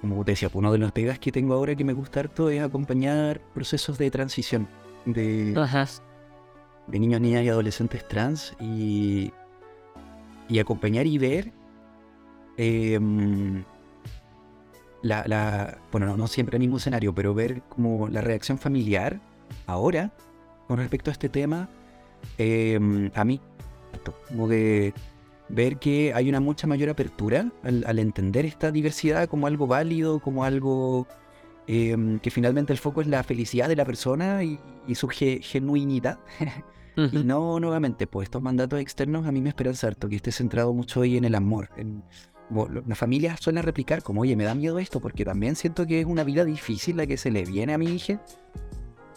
como te decía, uno de los pegas que tengo ahora que me gusta harto es acompañar procesos de transición de, de niños, niñas y adolescentes trans y, y acompañar y ver em, la, bueno, no, siempre el mismo escenario, pero ver como la reacción familiar ahora con respecto a este tema em, a mí, como de ver que hay una mucha mayor apertura al, entender esta diversidad como algo válido, como algo em, que finalmente el foco es la felicidad de la persona y, su genuinidad. y no nuevamente, pues estos mandatos externos a mí me esperan harto que esté centrado mucho hoy en el amor. En, las familias suelen replicar como, oye, me da miedo esto porque también siento que es una vida difícil la que se le viene a mi hija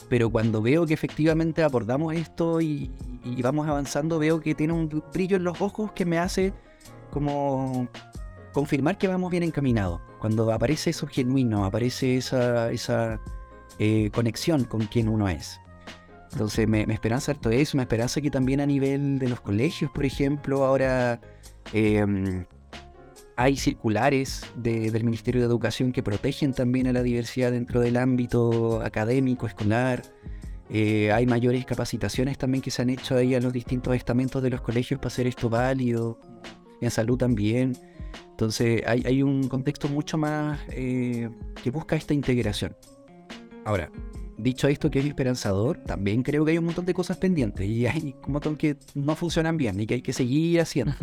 pero cuando veo que efectivamente abordamos esto y, vamos avanzando, veo que tiene un brillo en los ojos que me hace como confirmar que vamos bien encaminados. Cuando aparece eso genuino, aparece esa, esa eh, conexión con quien uno es. Entonces me, me, esperanza todo eso, me esperanza que también a nivel de los colegios, por ejemplo, ahora em, hay circulares del Ministerio de Educación que protegen también a la diversidad dentro del ámbito académico, escolar. Eh, hay mayores capacitaciones también que se han hecho ahí a los distintos estamentos de los colegios para hacer esto válido, en salud también. Entonces hay, un contexto mucho más eh, que busca esta integración. Ahora, dicho esto que es esperanzador, también creo que hay un montón de cosas pendientes y hay un montón que no funcionan bien y que hay que seguir haciendo.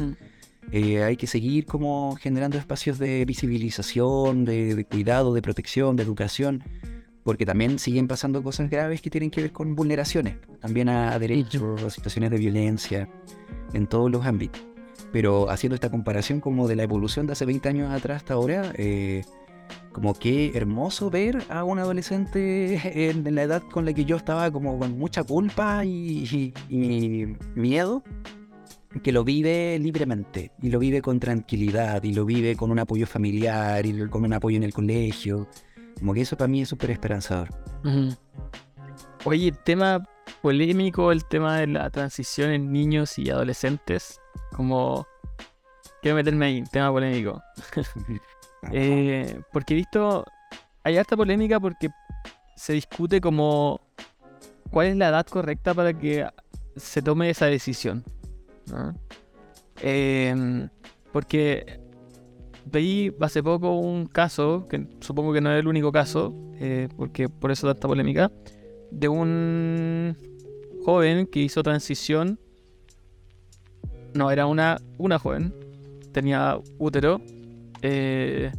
Eh, hay que seguir como generando espacios de visibilización, de, cuidado, de protección, de educación, porque también siguen pasando cosas graves que tienen que ver con vulneraciones, también a, derechos, a situaciones de violencia, en todos los ámbitos. Pero haciendo esta comparación como de la evolución de hace 20 años atrás hasta ahora, eh, como qué hermoso ver a un adolescente en, la edad con la que yo estaba como con mucha culpa y miedo que lo vive libremente y lo vive con tranquilidad y lo vive con un apoyo familiar y con un apoyo en el colegio. Como que eso para mí es súper esperanzador. Oye, el tema polémico, el tema de la transición en niños y adolescentes, como... Quiero meterme ahí, tema polémico. Eh, porque he visto, hay harta polémica porque se discute como cuál es la edad correcta para que se tome esa decisión. Em, porque veí hace poco un caso, que supongo que no es el único caso, eh, porque por eso da esta polémica, de un joven que hizo transición. No, era una, una joven. Tenía útero. Eh,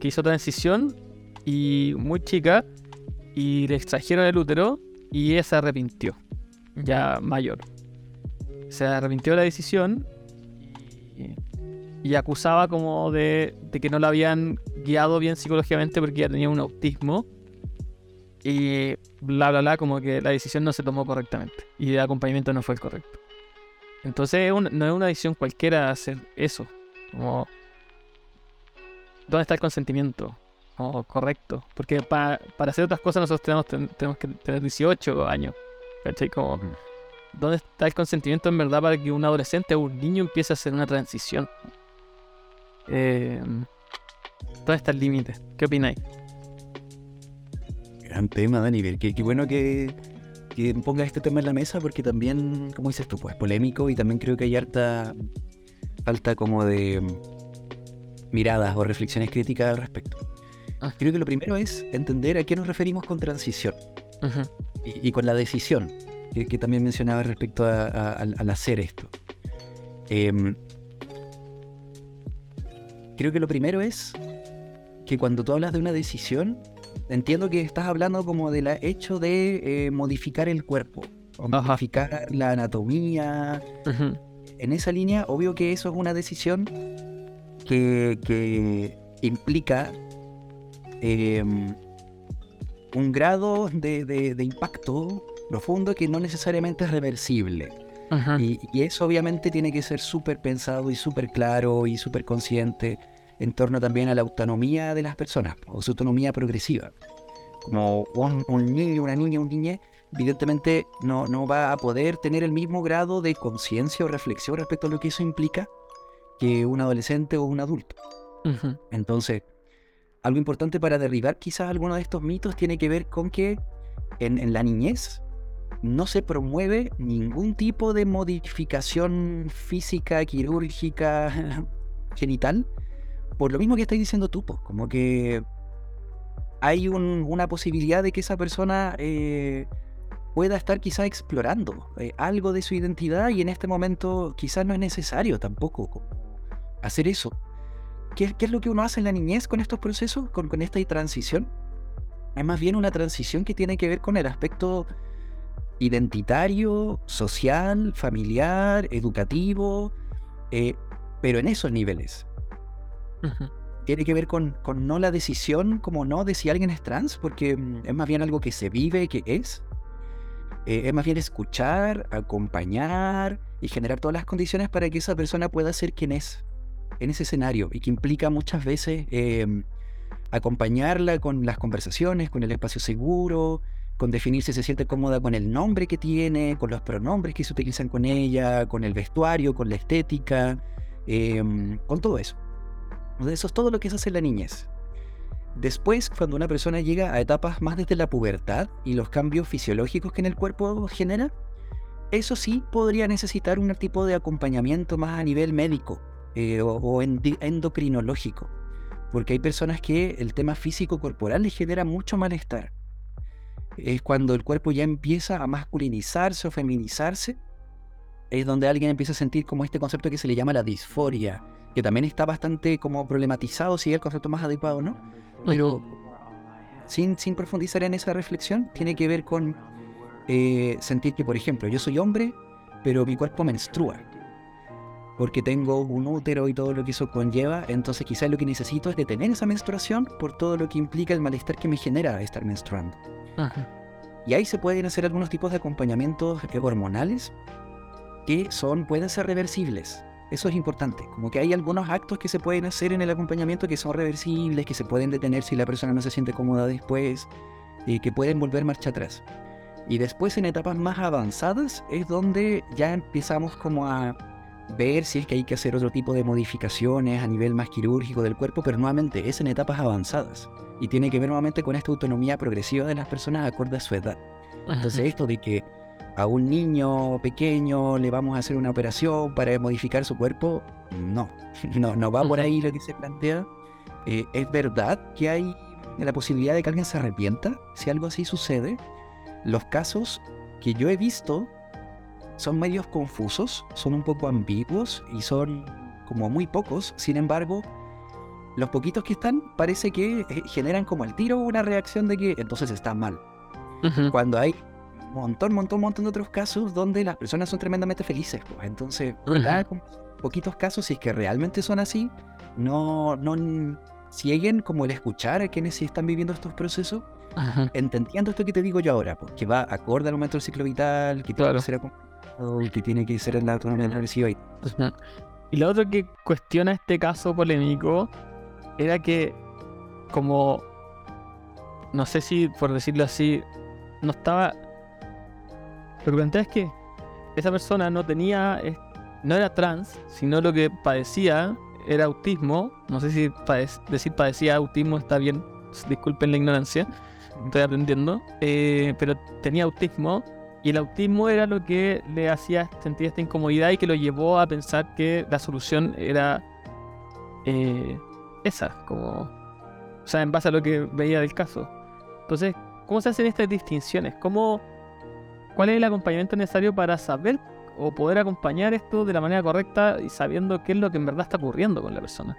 que hizo transición y muy chica. Y le extrajeron el útero y ella se arrepintió. Ya mayor. Se arrepintió de la decisión y, acusaba como de, de que no la habían guiado bien psicológicamente porque ella tenía un autismo. Y bla, bla, bla, como que la decisión no se tomó correctamente. Y el acompañamiento no fue el correcto. Entonces no es una decisión cualquiera hacer eso. Como, ¿Dónde está el consentimiento? Como correcto. Porque pa- para hacer otras cosas nosotros tenemos, ten- tenemos que tener 18 años. ¿Cachai? Como. ¿dónde está el consentimiento en verdad para que un adolescente o un niño empiece a hacer una transición? Eh, ¿Dónde está el límite? ¿Qué opináis? Gran tema, Dani. Qué, qué bueno que, que pongas este tema en la mesa porque también, como dices tú, pues polémico y también creo que hay harta falta como de miradas o reflexiones críticas al respecto. Ah. Creo que lo primero es entender a qué nos referimos con transición y, y con la decisión que, que también mencionaba respecto a- a- al, al hacer esto. Em, creo que lo primero es que cuando tú hablas de una decisión, entiendo que estás hablando como del hecho de eh, modificar el cuerpo, o modificar la anatomía. En esa línea, obvio que eso es una decisión que, que implica em, un grado de, de- de impacto profundo que no necesariamente es reversible. y eso obviamente tiene que ser súper pensado y súper claro y súper consciente en torno también a la autonomía de las personas o su autonomía progresiva. Como un, un niño, una niña, un niñe, evidentemente no, no va a poder tener el mismo grado de conciencia o reflexión respecto a lo que eso implica que un adolescente o un adulto. Entonces, algo importante para derribar quizás alguno de estos mitos tiene que ver con que en, en la niñez no se promueve ningún tipo de modificación física, quirúrgica, genital, por lo mismo que estás diciendo tú, pues, como que hay un- una posibilidad de que esa persona eh, pueda estar quizás explorando eh, algo de su identidad y en este momento quizás no es necesario tampoco hacer eso. ¿Qué, qué es lo que uno hace en la niñez con estos procesos, con, con esta transición? Es más bien una transición que tiene que ver con el aspecto identitario, social, familiar, educativo, eh, pero en esos niveles. Tiene que ver con, con no la decisión como no de si alguien es trans, porque mm, es más bien algo que se vive, que es. Eh, es más bien escuchar, acompañar y generar todas las condiciones para que esa persona pueda ser quien es en ese escenario y que implica muchas veces eh, acompañarla con las conversaciones, con el espacio seguro, con definir si se siente cómoda con el nombre que tiene, con los pronombres que se utilizan con ella, con el vestuario, con la estética, em, con todo eso. Eso es todo lo que se hace en la niñez. Después, cuando una persona llega a etapas más desde la pubertad y los cambios fisiológicos que en el cuerpo genera, eso sí podría necesitar un tipo de acompañamiento más a nivel médico eh, o, endocrinológico, porque hay personas que el tema físico corporal les genera mucho malestar. Es cuando el cuerpo ya empieza a masculinizarse o feminizarse, es donde alguien empieza a sentir como este concepto que se le llama la disforia, que también está bastante como problematizado si es el concepto más adecuado no, pero sin, sin profundizar en esa reflexión, tiene que ver con eh, sentir que, por ejemplo, yo soy hombre, pero mi cuerpo menstrua. Porque tengo un útero y todo lo que eso conlleva, entonces quizás lo que necesito es detener esa menstruación por todo lo que implica el malestar que me genera estar menstruando. Y ahí se pueden hacer algunos tipos de acompañamientos eh, hormonales que son, pueden ser reversibles. Eso es importante. Como que hay algunos actos que se pueden hacer en el acompañamiento que son reversibles, que se pueden detener si la persona no se siente cómoda después, y que pueden volver marcha atrás. Y después en etapas más avanzadas es donde ya empezamos como a ver si es que hay que hacer otro tipo de modificaciones a nivel más quirúrgico del cuerpo, pero nuevamente es en etapas avanzadas y tiene que ver nuevamente con esta autonomía progresiva de las personas acorde a su edad. Entonces esto de que a un niño pequeño le vamos a hacer una operación para modificar su cuerpo, no, no, no va por ahí lo que se plantea. Eh, es verdad que hay la posibilidad de que alguien se arrepienta si algo así sucede, los casos que yo he visto son medios confusos, son un poco ambiguos y son como muy pocos. Sin embargo, los poquitos que están parece que eh, generan como el tiro una reacción de que entonces está mal. Cuando hay un montón, montón, montón de otros casos donde las personas son tremendamente felices. pues. Entonces. Como poquitos casos, si es que realmente son así, no, no siguen como el escuchar a quienes sí están viviendo estos procesos, entendiendo esto que te digo yo ahora, pues, que va acorde al momento del ciclo vital, que tiene Claro. que ser acompañado, que tiene que ser la autonomía y lo otro que cuestiona este caso polémico era que, como, no sé si por decirlo así, no estaba... Lo que es que esa persona no tenía, no era trans, sino lo que padecía era autismo. No sé si decir padecía autismo está bien, disculpen la ignorancia, estoy aprendiendo. eh, pero tenía autismo y el autismo era lo que le hacía sentir esta incomodidad y que lo llevó a pensar que la solución era eh, esa, como, o sea, en base a lo que veía del caso. Entonces, ¿cómo se hacen estas distinciones? ¿Cómo, ¿Cuál es el acompañamiento necesario para saber o poder acompañar esto de la manera correcta y sabiendo qué es lo que en verdad está ocurriendo con la persona?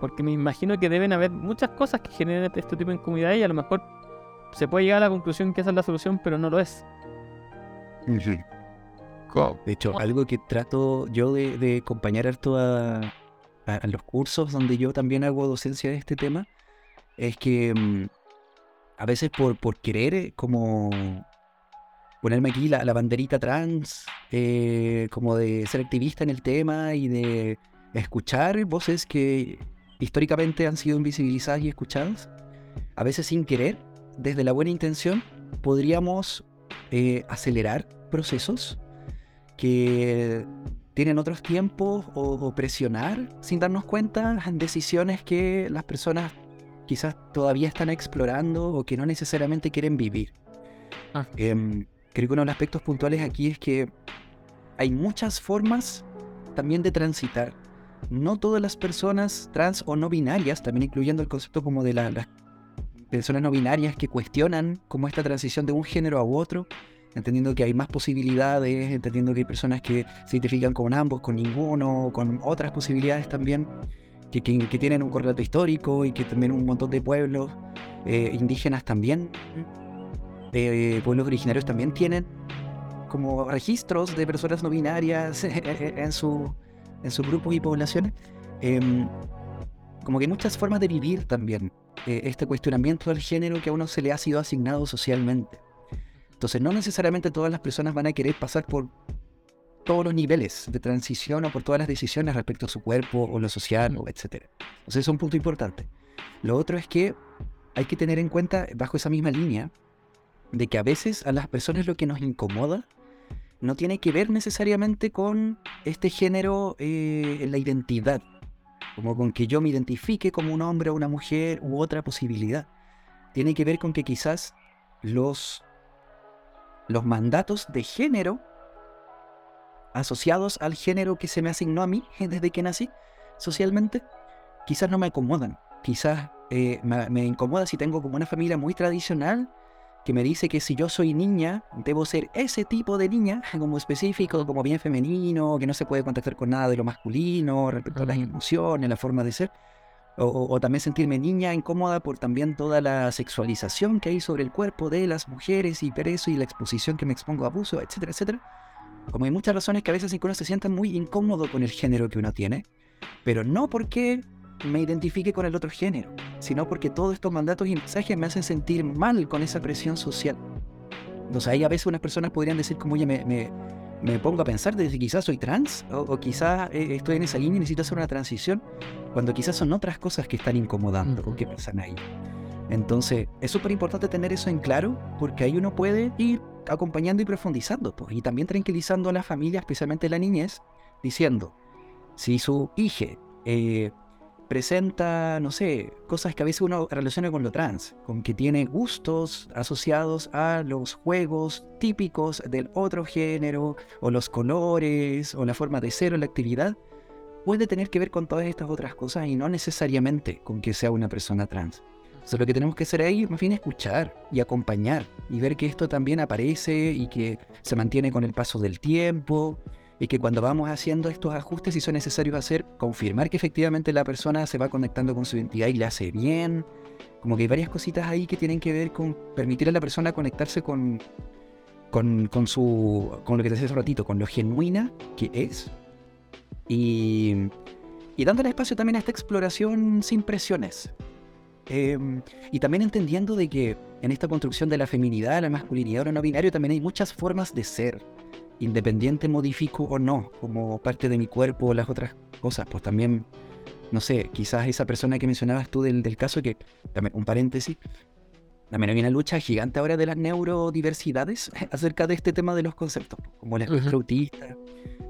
Porque me imagino que deben haber muchas cosas que generen este tipo de incomodidad y a lo mejor se puede llegar a la conclusión que esa es la solución, pero no lo es. De hecho, algo que trato yo de, de acompañar harto a, a- a los cursos donde yo también hago docencia de este tema, es que mm, a veces por, por querer eh, como ponerme aquí la, la banderita trans, eh, como de ser activista en el tema y de escuchar voces que históricamente han sido invisibilizadas y escuchadas, a veces sin querer, desde la buena intención, podríamos eh, acelerar procesos que tienen otros tiempos o, o presionar sin darnos cuenta decisiones que las personas quizás todavía están explorando o que no necesariamente quieren vivir. Ah. Em, creo que uno de los aspectos puntuales aquí es que hay muchas formas también de transitar. No todas las personas trans o no binarias, también incluyendo el concepto como de la- las personas no binarias que cuestionan como esta transición de un género a otro, entendiendo que hay más posibilidades, entendiendo que hay personas que se identifican con ambos, con ninguno, con otras posibilidades también, que, que- que tienen un correlato histórico y que también un montón de pueblos eh, indígenas también, eh, pueblos originarios también tienen como registros de personas no binarias en su en sus grupos y poblaciones. Em, como que muchas formas de vivir también eh, este cuestionamiento del género que a uno se le ha sido asignado socialmente. Entonces, no necesariamente todas las personas van a querer pasar por todos los niveles de transición o por todas las decisiones respecto a su cuerpo o lo social, etc. Entonces, es un punto importante. Lo otro es que hay que tener en cuenta, bajo esa misma línea, de que a veces a las personas lo que nos incomoda no tiene que ver necesariamente con este género eh, la identidad, como con que yo me identifique como un hombre o una mujer u otra posibilidad. Tiene que ver con que quizás los, los mandatos de género asociados al género que se me asignó a mí desde que nací socialmente, quizás no me acomodan. Quizás eh, me, me incomoda si tengo como una familia muy tradicional que me dice que si yo soy niña, debo ser ese tipo de niña, como específico, como bien femenino, que no se puede contactar con nada de lo masculino respecto a las emociones, la forma de ser. O, también sentirme niña incómoda por también toda la sexualización que hay sobre el cuerpo de las mujeres y por eso y la exposición que me expongo a abuso, etcétera, etcétera. Como hay muchas razones que a veces uno se sienta muy incómodo con el género que uno tiene, pero no porque me identifique con el otro género, sino porque todos estos mandatos y mensajes me hacen sentir mal con esa presión social. Entonces ahí a veces unas personas podrían decir como, oye, me, me, me pongo a pensar de si quizás soy trans o, o quizás eh, estoy en esa línea y necesito hacer una transición, cuando quizás son otras cosas que están incomodando o que pasan ahí. Entonces es súper importante tener eso en claro porque ahí uno puede ir acompañando y profundizando pues, y también tranquilizando a la familia, especialmente la niñez, diciendo, si su hija eh, presenta, no sé, cosas que a veces uno relaciona con lo trans, con que tiene gustos asociados a los juegos típicos del otro género, o los colores, o la forma de ser o la actividad, puede tener que ver con todas estas otras cosas y no necesariamente con que sea una persona trans. Entonces lo que tenemos que hacer ahí más bien escuchar y acompañar y ver que esto también aparece y que se mantiene con el paso del tiempo y que cuando vamos haciendo estos ajustes, si son necesarios hacer, confirmar que efectivamente la persona se va conectando con su identidad y le hace bien. Como que hay varias cositas ahí que tienen que ver con permitir a la persona conectarse con, con, con su, con lo que te decía hace ratito, con lo genuina que es. Y, y dándole espacio también a esta exploración sin presiones. Em, y también entendiendo de que en esta construcción de la feminidad, la masculinidad o lo no binario también hay muchas formas de ser, independiente modifico o no, como parte de mi cuerpo o las otras cosas. Pues también, no sé, quizás esa persona que mencionabas tú del, del caso, que también un paréntesis, también hay una lucha gigante ahora de las neurodiversidades acerca de este tema de los conceptos, como el espectro autista.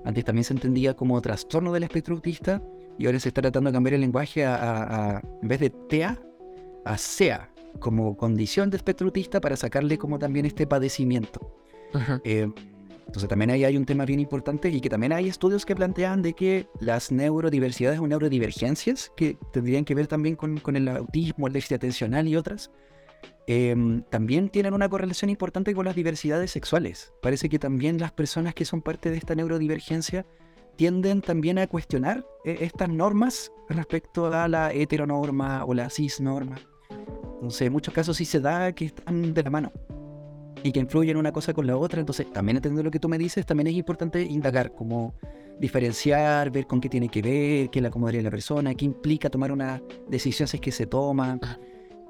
Antes también se entendía como trastorno del espectro autista y ahora se está tratando de cambiar el lenguaje a, a- a- en vez de TEA a SEA como condición de espectro autista para sacarle como también este padecimiento. Eh, entonces también ahí hay un tema bien importante y que también hay estudios que plantean de que las neurodiversidades o neurodivergencias, que tendrían que ver también con, con el autismo, el déficit atencional y otras, em, también tienen una correlación importante con las diversidades sexuales. Parece que también las personas que son parte de esta neurodivergencia tienden también a cuestionar eh, estas normas respecto a la heteronorma o la cisnorma. Entonces, en muchos casos sí se da que están de la mano y que influyen una cosa con la otra. Entonces, también entendiendo lo que tú me dices, también es importante indagar, como diferenciar, ver con qué tiene que ver, qué es la comodidad de la persona, qué implica tomar una decisión si es que se toma.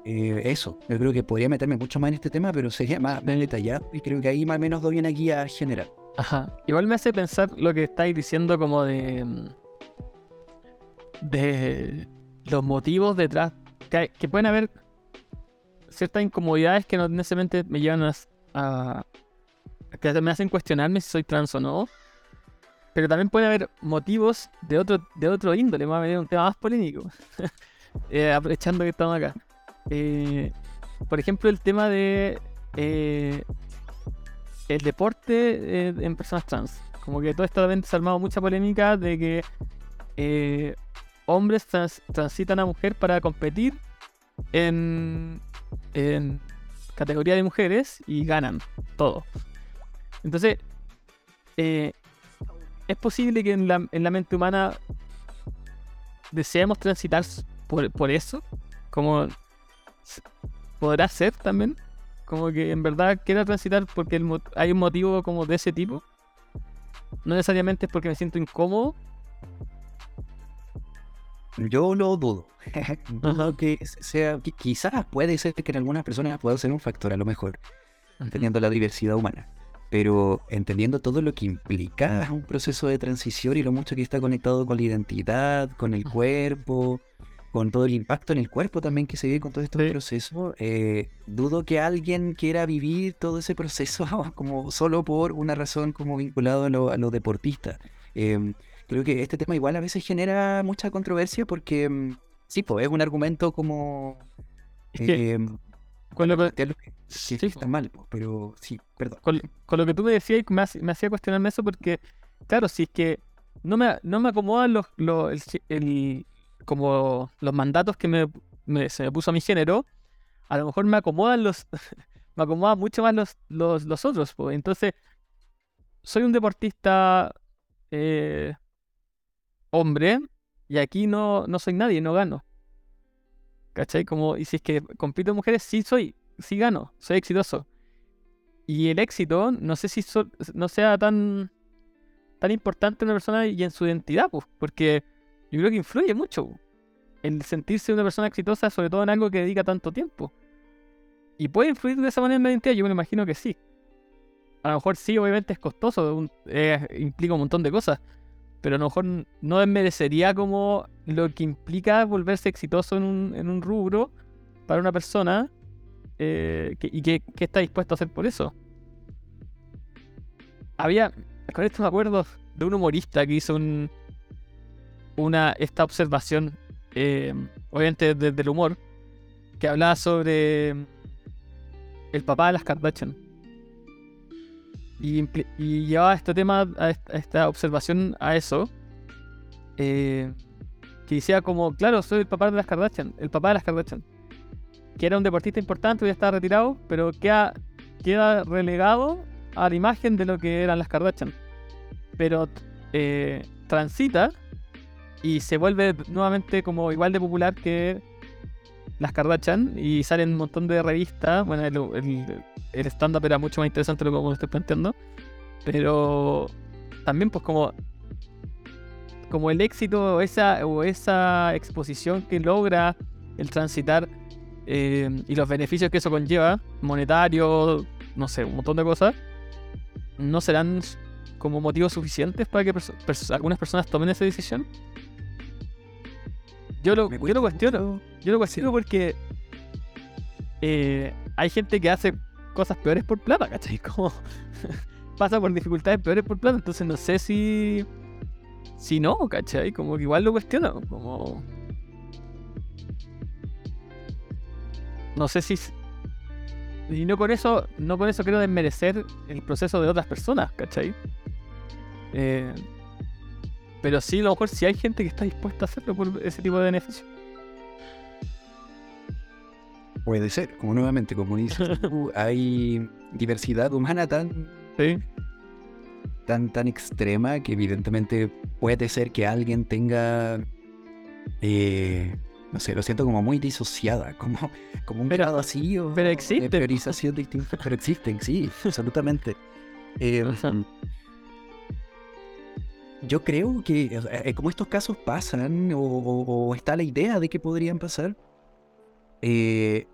Eh, eso, yo creo que podría meterme mucho más en este tema, pero sería más, más detallado y creo que ahí más o menos doy una guía general. Ajá. Igual me hace pensar lo que estáis diciendo como de. de los motivos detrás. Que, hay- que pueden haber ciertas incomodidades que no necesariamente me llevan a, que me hacen cuestionarme si soy trans o no. Pero también puede haber motivos de otro, de otro índole, más a un tema más polémico. Eh, aprovechando que estamos acá. Eh, por ejemplo, el tema de eh, el deporte en personas trans. Como que todo esto también se ha armado mucha polémica de que hombres trans- transitan a mujer para competir en, en categoría de mujeres y ganan todo. Entonces, eh, es posible que en la, en la mente humana deseemos transitar por, por eso, como podrá ser también, como que en verdad quiera transitar porque hay un motivo como de ese tipo. No necesariamente es porque me siento incómodo. Yo lo dudo. dudo que sea, qui- quizás puede ser que en algunas personas pueda ser un factor a lo mejor, entendiendo la diversidad humana. Pero entendiendo todo lo que implica un proceso de transición y lo mucho que está conectado con la identidad, con el cuerpo, con todo el impacto en el cuerpo también que se vive con todo estos Sí. procesos, eh, dudo que alguien quiera vivir todo ese proceso como solo por una razón como vinculado a lo, a lo deportista. Em, creo que este tema igual a veces genera mucha controversia porque mm, sí, pues es un argumento como... Es que em, que, que, sí, está mal, pero sí, perdón. con, con lo que tú me decías, me, hacía cuestionarme eso porque, claro, si es que no me, no me acomodan los, los- el, como los mandatos que me, me- se me puso a mi género, a lo mejor me acomodan los, me acomodan mucho más los, los, los otros. pues. Entonces, soy un deportista eh, hombre y aquí no, no soy nadie, no gano. ¿Cachai? Como, y si es que compito mujeres, sí soy, sí gano, soy exitoso. Y el éxito, no sé si so- no sea tan, tan importante en una persona y en su identidad, pues, porque yo creo que influye mucho po, el sentirse una persona exitosa, sobre todo en algo que dedica tanto tiempo. Y puede influir de esa manera en la identidad, yo me imagino que sí. A lo mejor sí, obviamente es costoso, un- eh, implica un montón de cosas, pero a lo mejor no desmerecería como lo que implica volverse exitoso en un, rubro para una persona eh, y que, está dispuesto a hacer por eso. Había, con esto me acuerdo de un humorista que hizo un, una, esta observación, eh, obviamente desde el humor, que hablaba sobre el papá de las Kardashian. Y, y llevaba este tema, a est- a esta observación a eso. eh, que decía como, claro, soy el papá de las Kardashian, el papá de las Kardashian. que era un deportista importante, ya está retirado, pero queda, queda relegado a la imagen de lo que eran las Kardashian. Pero eh, transita y se vuelve nuevamente como igual de popular que las Kardashian y salen un montón de revistas. Bueno, el, el, stand-up era mucho más interesante de lo que lo estoy planteando. Pero también pues como como el éxito o esa, o esa exposición que logra el transitar eh, y los beneficios que eso conlleva, monetario, no sé, un montón de cosas, no serán como motivos suficientes para que algunas personas tomen esa decisión. Yo lo, yo lo cuestiono. Yo lo cuestiono porque eh, hay gente que hace cosas peores por plata, ¿cachai? Como pasa por dificultades peores por plata. Entonces no sé si. Si no, ¿cachai? Como que igual lo cuestiono. Como. No sé si. Y no con eso. No con eso quiero desmerecer el proceso de otras personas, ¿cachai? Eh, pero sí, a lo mejor si hay gente que está dispuesta a hacerlo por ese tipo de beneficio. Puede ser, como nuevamente, como dices hay diversidad humana tan, tan, tan extrema que evidentemente puede ser que alguien tenga, eh, no sé, lo siento como muy disociada, como, como un grado así o pero existe. priorización distinta, pero existen, sí, absolutamente. Eh, yo creo que eh, como estos casos pasan o, está la idea de que podrían pasar, eh,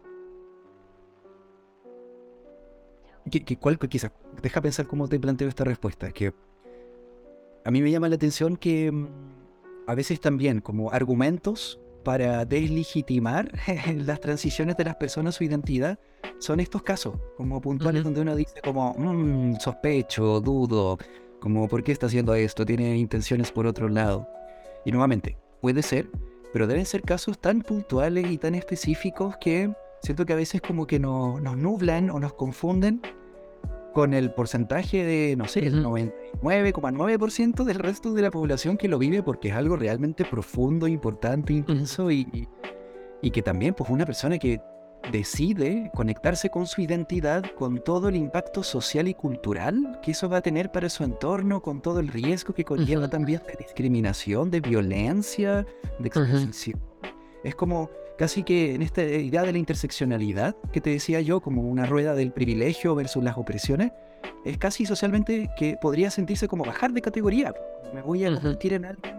que, cuál, quizás, deja pensar cómo te planteo esta respuesta. Que a mí me llama la atención que mm, a veces también como argumentos para deslegitimar las transiciones de las personas su identidad son estos casos, como puntuales donde uno dice como mm, sospecho, dudo, como ¿por qué está haciendo esto? Tiene intenciones por otro lado. Y nuevamente, puede ser, pero deben ser casos tan puntuales y tan específicos que siento que a veces como que nos nublan o nos confunden con el porcentaje de, no sé, el 99,9% del resto de la población que lo vive porque es algo realmente profundo, importante, intenso y, y que también pues una persona que decide conectarse con su identidad, con todo el impacto social y cultural que eso va a tener para su entorno, con todo el riesgo que conlleva también de discriminación, de violencia, de exposición. Es como casi que en esta idea de la interseccionalidad que te decía yo, como una rueda del privilegio versus las opresiones, es casi socialmente que podría sentirse como bajar de categoría. Me voy a convertir en alguien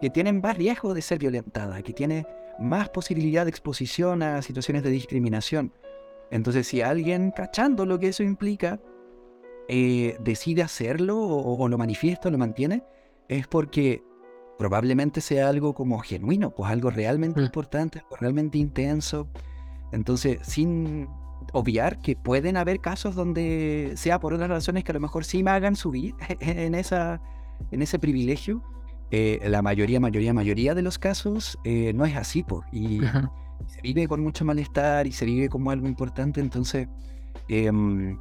que tiene más riesgo de ser violentada, que tiene más posibilidad de exposición a situaciones de discriminación. Entonces, si alguien, cachando lo que eso implica, eh, decide hacerlo o, lo manifiesta o lo mantiene, es porque probablemente sea algo como genuino, pues algo realmente mm. importante, algo realmente intenso. Entonces, sin obviar que pueden haber casos donde sea por otras razones que a lo mejor sí me hagan subir en, esa, en ese privilegio, eh, la mayoría, mayoría, mayoría de los casos eh, no es así. Y se vive con mucho malestar y se vive como algo importante. Entonces, em,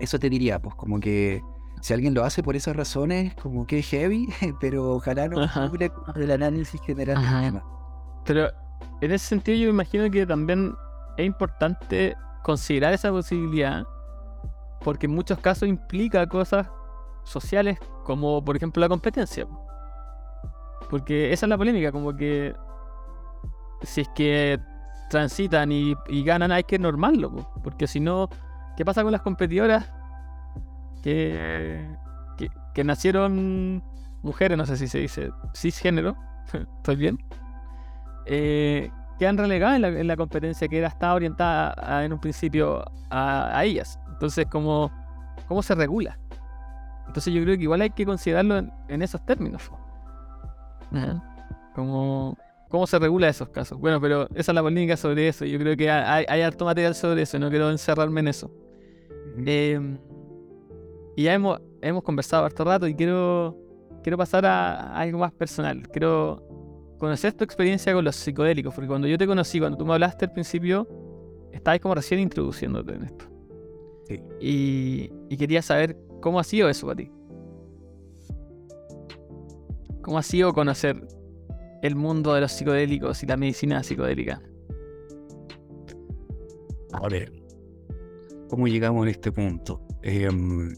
eso te diría, pues, como que si alguien lo hace por esas razones, como que es heavy, pero ojalá no cubre el análisis general del tema. Pero en ese sentido, yo me imagino que también es importante considerar esa posibilidad, porque en muchos casos implica cosas sociales, como por ejemplo la competencia. Porque esa es la polémica, como que si es que transitan y, ganan hay que normarlo, porque si no, ¿qué pasa con las competidoras que, que, nacieron mujeres, no sé si se dice cisgénero, ¿estoy bien? Eh, quedan relegadas en la, competencia que era estaba orientada en un principio a, ellas. Entonces, ¿cómo, ¿cómo se regula? Entonces yo creo que igual hay que considerarlo en esos términos. ¿Cómo, ¿Cómo se regula esos casos? Bueno, pero esa es la polémica sobre eso. Yo creo que hay, hay harto material sobre eso. No quiero encerrarme en eso. Em, y ya hemos, hemos conversado harto rato y quiero, quiero pasar a, algo más personal. Quiero conocer tu experiencia con los psicodélicos. Porque cuando yo te conocí, cuando tú me hablaste al principio, estabas como recién introduciéndote en esto. Sí. Y, y quería saber cómo ha sido eso para ti. ¿Cómo ha sido conocer el mundo de los psicodélicos y la medicina psicodélica? A ver, ¿cómo llegamos a este punto? Em,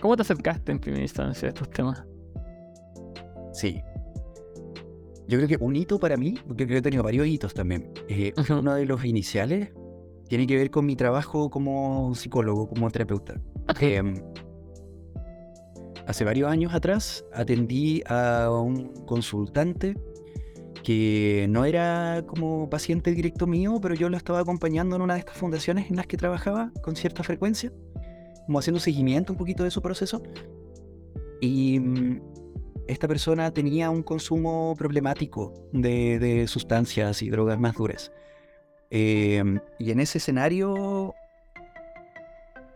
¿Cómo te acercaste en primera instancia a estos temas? sí. Yo creo que un hito para mí, porque creo que he tenido varios hitos también. eh. Uno de los iniciales tiene que ver con mi trabajo como psicólogo, como terapeuta. Em, hace varios años atrás atendí a un consultante que no era como paciente directo mío, pero yo lo estaba acompañando en una de estas fundaciones en las que trabajaba con cierta frecuencia, como haciendo seguimiento un poquito de su proceso. Y mm, esta persona tenía un consumo problemático de, sustancias y drogas más duras. Em, y en ese escenario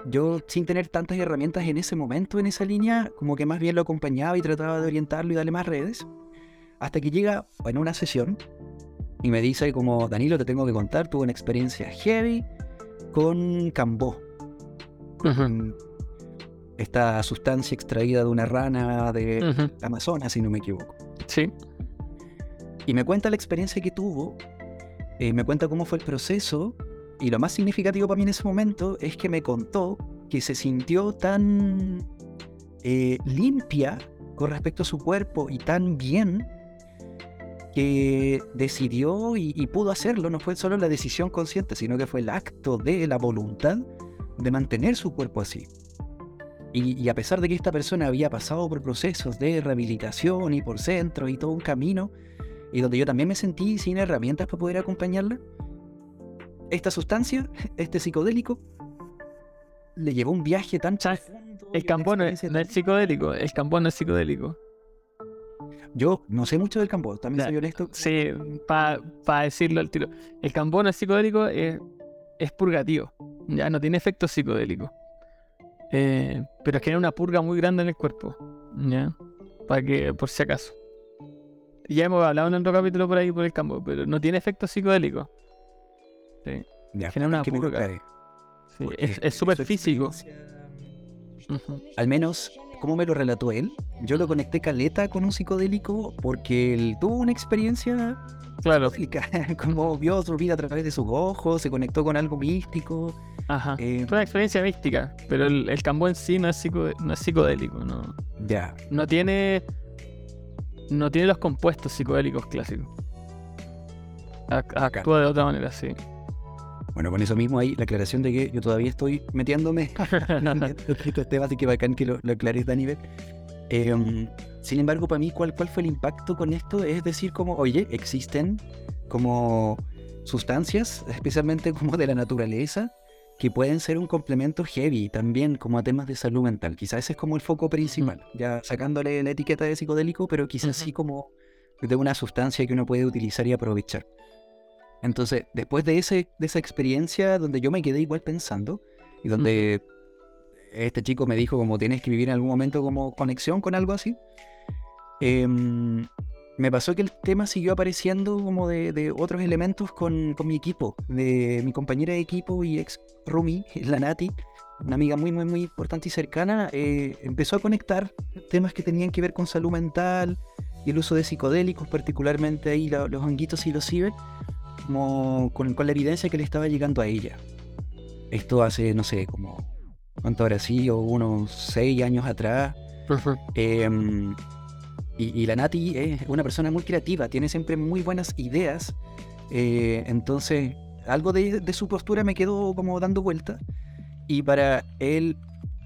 yo sin tener tantas herramientas en ese momento, en esa línea, como que más bien lo acompañaba y trataba de orientarlo y darle más redes. Hasta que llega en una sesión y me dice como, Danilo, te tengo que contar, tuve una experiencia heavy con Cambó. Esta sustancia extraída de una rana de. Amazonas, si no me equivoco. Sí. Y me cuenta la experiencia que tuvo, eh, me cuenta cómo fue el proceso, y lo más significativo para mí en ese momento es que me contó que se sintió tan eh, limpia con respecto a su cuerpo y tan bien que decidió y, pudo hacerlo. No fue solo la decisión consciente, sino que fue el acto de la voluntad de mantener su cuerpo así. Y, y a pesar de que esta persona había pasado por procesos de rehabilitación y por centros y todo un camino, y donde yo también me sentí sin herramientas para poder acompañarla, esta sustancia, este psicodélico, le llevó un viaje tan profundo El cambón no es, no psicodélico. El cambón no es psicodélico. Yo no sé mucho del campo, también soy honesto. Sí, para decirlo al tiro. El cambón no es psicodélico, es, es purgativo. Ya no tiene efecto psicodélico. Eh, pero genera una purga muy grande en el cuerpo. ¿Ya? Para que, por si acaso. Ya hemos hablado en otro capítulo por ahí por el campo, pero no tiene efecto psicodélico. Sí, Ya, genera una purga. sí, Es súper físico. Al menos, como me lo relató él, yo lo conecté caleta con un psicodélico porque él tuvo una experiencia Claro, como vio su vida a través de sus ojos, se conectó con algo místico. ajá. eh, Fue una experiencia mística, pero el, el cambón en sí no es, psico- no es psicodélico, no. ya, no tiene no tiene los compuestos psicodélicos clásicos. Ac- Actúa de otra manera, sí. Bueno, con eso mismo ahí la aclaración de que yo todavía estoy metiéndome en estos temas, así que bacán que lo, lo aclares, Daniel. Em, sin embargo, para mí, ¿cuál, ¿cuál fue el impacto con esto? Es decir, como, oye, existen como sustancias, especialmente como de la naturaleza, que pueden ser un complemento heavy también como a temas de salud mental. Quizás ese es como el foco principal, ya sacándole la etiqueta de psicodélico, pero quizás Ujú. sí como de una sustancia que uno puede utilizar y aprovechar. Entonces, después de, ese, de esa experiencia donde yo me quedé igual pensando, y donde este chico me dijo como tienes que vivir en algún momento como conexión con algo así, em, me pasó que el tema siguió apareciendo como de, de otros elementos con, con mi equipo, de mi compañera de equipo y ex Rumi, la Nati, una amiga muy, muy, muy importante y cercana, eh, empezó a conectar temas que tenían que ver con salud mental y el uso de psicodélicos, particularmente ahí los honguitos y los ciber, como con, con la evidencia que le estaba llegando a ella. Esto hace, no sé, como, ¿cuánto habrá sido? Unos seis años atrás. Em, y, y la Nati es una persona muy creativa, tiene siempre muy buenas ideas. eh, entonces, algo de, de su postura me quedó como dando vuelta. Y para él,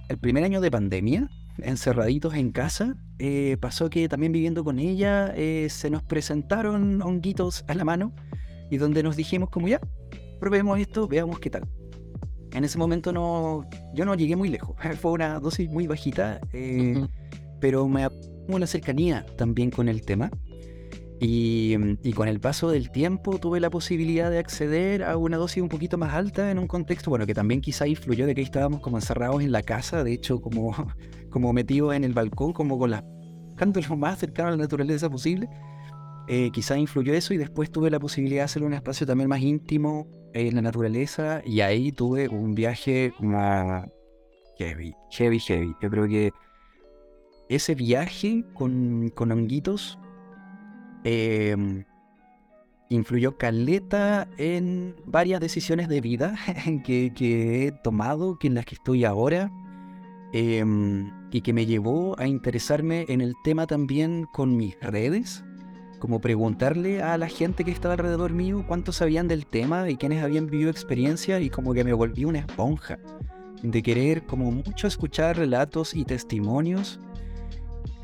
el primer año de pandemia, encerraditos en casa, eh, pasó que también viviendo con ella, eh, se nos presentaron honguitos a la mano y donde nos dijimos como ya, probemos esto, veamos qué tal. En ese momento no, yo no llegué muy lejos, fue una dosis muy bajita, eh, Ujú. pero me una cercanía también con el tema. Y, y con el paso del tiempo tuve la posibilidad de acceder a una dosis un poquito más alta en un contexto, bueno, que también quizá influyó de que estábamos como encerrados en la casa, de hecho como, como metidos en el balcón, como con las lo más cercano a la naturaleza posible. Eh, quizá influyó eso y después tuve la posibilidad de hacer un espacio también más íntimo en la naturaleza y ahí tuve un viaje más heavy, heavy, heavy. Yo creo que ese viaje con, con honguitos em, influyó caleta en varias decisiones de vida que, que he tomado, que en las que estoy ahora, em, y que me llevó a interesarme en el tema también con mis redes, como preguntarle a la gente que estaba alrededor mío cuánto sabían del tema y quiénes habían vivido experiencia y como que me volví una esponja de querer como mucho escuchar relatos y testimonios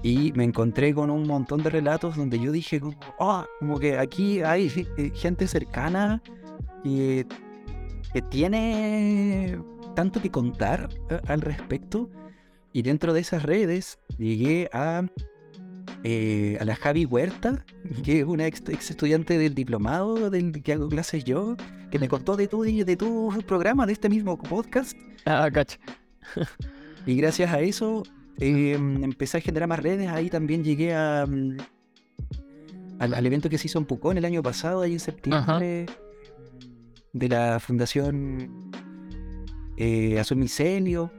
y me encontré con un montón de relatos donde yo dije, "Ah, como que aquí hay gente cercana que, que tiene tanto que contar eh, al respecto. Y dentro de esas redes llegué a, eh, a la Javi Huerta, que es una ex, ex estudiante del diplomado del que hago clases yo, que me contó de tu, de tu programa, de este mismo podcast. Ah, cacha. Y gracias a eso eh, empecé a generar más redes. Ahí también llegué a, mm, al, al evento que se hizo en Pucón el año pasado, ahí en septiembre, de la Fundación eh, Azul Micelio.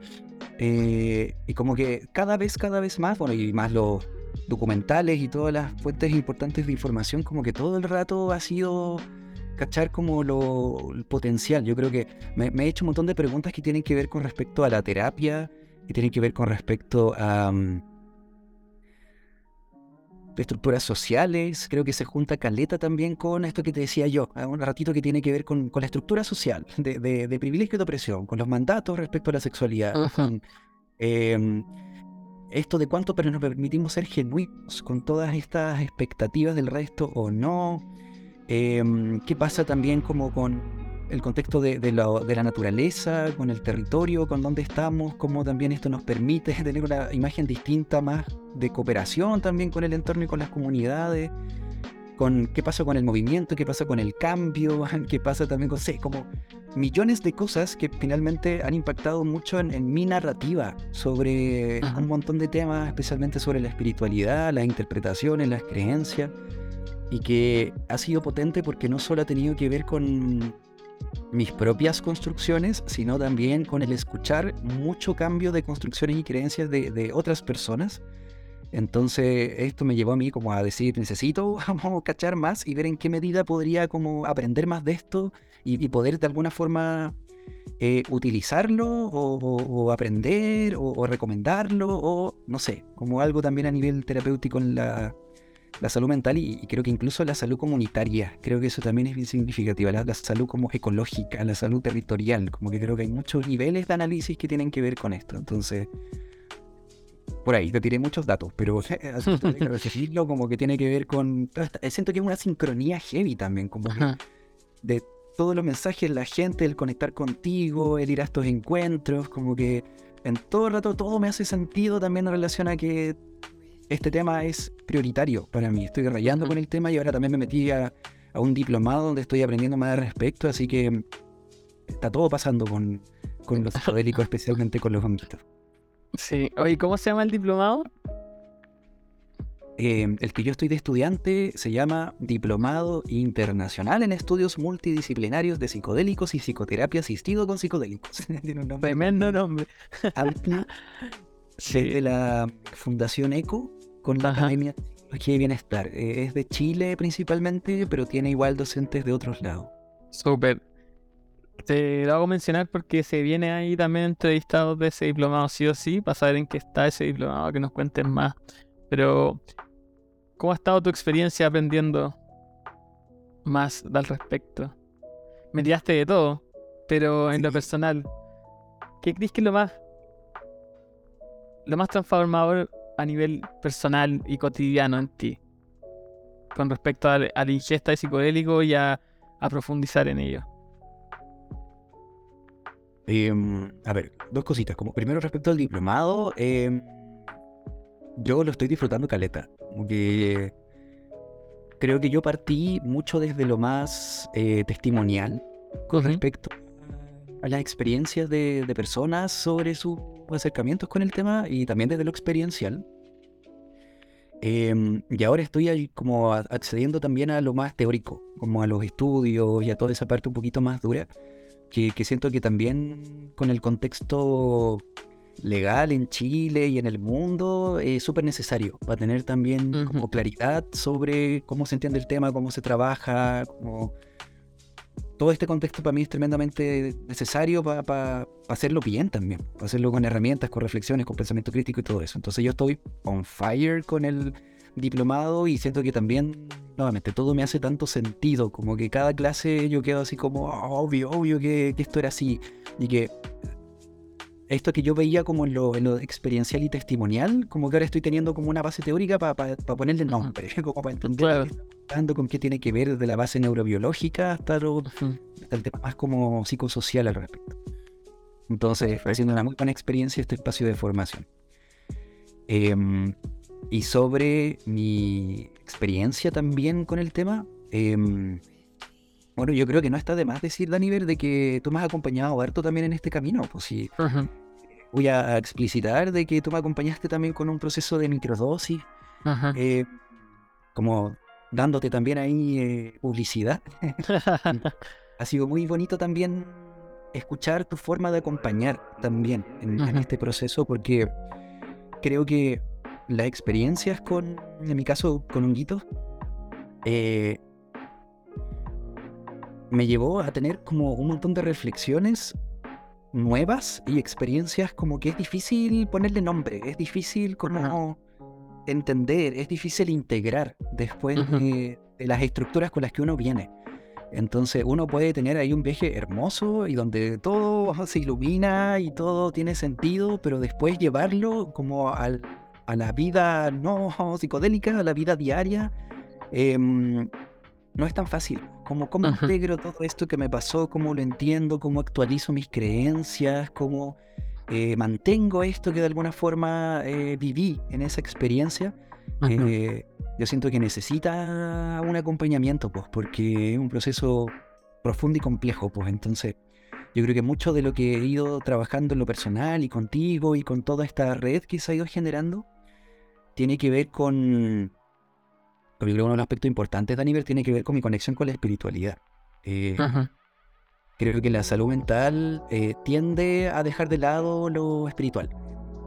Eh, y como que cada vez, cada vez más, bueno, y más los documentales y todas las fuentes importantes de información, como que todo el rato ha sido cachar como lo el potencial. Yo creo que me, me he hecho un montón de preguntas que tienen que ver con respecto a la terapia, que tienen que ver con respecto a mm, estructuras sociales. Creo que se junta caleta también con esto que te decía yo, a un ratito que tiene que ver con, con la estructura social, de, de- de privilegio y de opresión, con los mandatos respecto a la sexualidad. Em, esto de cuánto pero nos permitimos ser genuinos con todas estas expectativas del resto o no. Em, ¿Qué pasa también como con el contexto de, de la, de la naturaleza, con el territorio, con dónde estamos, cómo también esto nos permite tener una imagen distinta más de cooperación también con el entorno y con las comunidades? Con qué pasa con el movimiento, qué pasa con el cambio, qué pasa también con, sé, como millones de cosas que finalmente han impactado mucho en, en mi narrativa sobre Ajá. un montón de temas, especialmente sobre la espiritualidad, las interpretaciones, las creencias, y que ha sido potente porque no solo ha tenido que ver con mis propias construcciones, sino también con el escuchar mucho cambio de construcciones y creencias de, de otras personas. Entonces esto me llevó a mí como a decir, necesito vamos, cachar más y ver en qué medida podría como aprender más de esto y, poder de alguna forma eh, utilizarlo o, aprender o, recomendarlo o no sé, como algo también a nivel terapéutico en la, la salud mental y, y creo que incluso la salud comunitaria, creo que eso también es bien significativa, la, la salud como ecológica, la salud territorial, como que creo que hay muchos niveles de análisis que tienen que ver con esto, entonces... Por ahí, te tiré muchos datos, pero referirlo como que tiene que ver con... esta- Siento que es una sincronía heavy también, como que de todos los mensajes, la gente, el conectar contigo, el ir a estos encuentros, como que en todo el rato todo me hace sentido también en relación a que este tema es prioritario para mí. Estoy rayando con el tema y ahora también me metí a, a un diplomado donde estoy aprendiendo más al respecto, así que está todo pasando con, con los psicodélicos, especialmente con los honguitos. Sí. Oye, ¿cómo se llama el diplomado? Eh, el que yo estoy de estudiante se llama Diplomado Internacional en Estudios Multidisciplinarios de Psicodélicos y Psicoterapia Asistido con Psicodélicos. Tiene un nombre Tremendo nombre. amplio de la Fundación ECO con la Ajá. Academia de Psicología y Bienestar. Eh, es de Chile principalmente, pero tiene igual docentes de otros lados. Súper. Te lo hago mencionar porque se viene ahí también entrevistados de ese diplomado, sí o sí, para saber en qué está ese diplomado, que nos cuenten más. Pero, ¿cómo ha estado tu experiencia aprendiendo más al respecto? Me tiraste de todo, pero en lo personal, ¿qué crees que es lo más, lo más transformador a nivel personal y cotidiano en ti? Con respecto a, a la ingesta de psicodélico y a, a profundizar en ello. Em, a ver, dos cositas. Como primero respecto al diplomado, em, yo lo estoy disfrutando caleta. Como que creo que yo partí mucho desde lo más eh, testimonial con respecto a las experiencias de, de personas sobre sus acercamientos con el tema y también desde lo experiencial. Em, y ahora estoy ahí como accediendo también a lo más teórico, como a los estudios y a toda esa parte un poquito más dura, que, que siento que también con el contexto legal en Chile y en el mundo es súper necesario para tener también como claridad sobre cómo se entiende el tema, cómo se trabaja, como todo este contexto para mí es tremendamente necesario para hacerlo bien también, para hacerlo con herramientas, con reflexiones, con pensamiento crítico y todo eso. Entonces yo estoy on fire con el diplomado y siento que también, nuevamente, todo me hace tanto sentido, como que cada clase yo quedo así como, "Ah, obvio, obvio que, que esto era así y que esto que yo veía como en lo, en lo experiencial y testimonial, como que ahora estoy teniendo como una base teórica para ponerle nombre, como para entender Claro. qué con qué tiene que ver desde la base neurobiológica hasta, lo, hasta el tema más como psicosocial al respecto. Entonces, está siendo una muy buena experiencia este espacio de formación. Em, y sobre mi experiencia también con el tema, em, bueno, yo creo que no está de más decir, Daniver, de que tú me has acompañado harto también en este camino. Pues sí, voy a explicitar de que tú me acompañaste también con un proceso de microdosis, eh, como dándote también ahí eh, publicidad. ha sido muy bonito también escuchar tu forma de acompañar también en, este proceso, porque creo que las experiencias con, en mi caso, con Honguito, eh, me llevó a tener como un montón de reflexiones nuevas y experiencias como que es difícil ponerle nombre, es difícil como entender, es difícil integrar después de las estructuras con las que uno viene. Entonces uno puede tener ahí un viaje hermoso y donde todo se ilumina y todo tiene sentido, pero después llevarlo como al- a la vida no psicodélica, a la vida diaria, em, no es tan fácil. Como cómo Ujú. integro todo esto que me pasó, cómo lo entiendo, cómo actualizo mis creencias, cómo eh, mantengo esto que de alguna forma eh, viví en esa experiencia. Eh, yo siento que necesita un acompañamiento, pues, porque es un proceso profundo y complejo, pues. Entonces, yo creo que mucho de lo que he ido trabajando en lo personal y contigo y con toda esta red que se ha ido generando, tiene que ver con. Yo creo que uno de los aspectos importantes, Daniel, tiene que ver con mi conexión con la espiritualidad. Eh, creo que la salud mental eh, tiende a dejar de lado lo espiritual.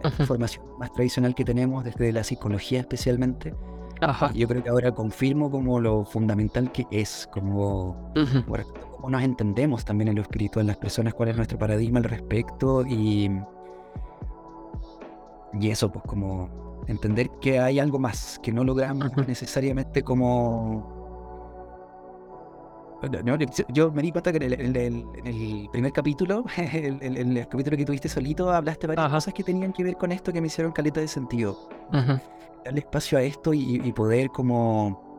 La Ujú. formación más tradicional que tenemos desde la psicología especialmente. Ajá. Yo creo que ahora confirmo como lo fundamental que es, como cómo nos entendemos también en lo espiritual, las personas, cuál es nuestro paradigma al respecto y, y eso, pues como entender que hay algo más, que no logramos necesariamente como... No, yo- me di cuenta que en el, en el- en el primer capítulo, el, el- capítulo que tuviste solito, hablaste varias Ajá. cosas que tenían que ver con esto que me hicieron caleta de sentido. Darle espacio a esto y, y poder como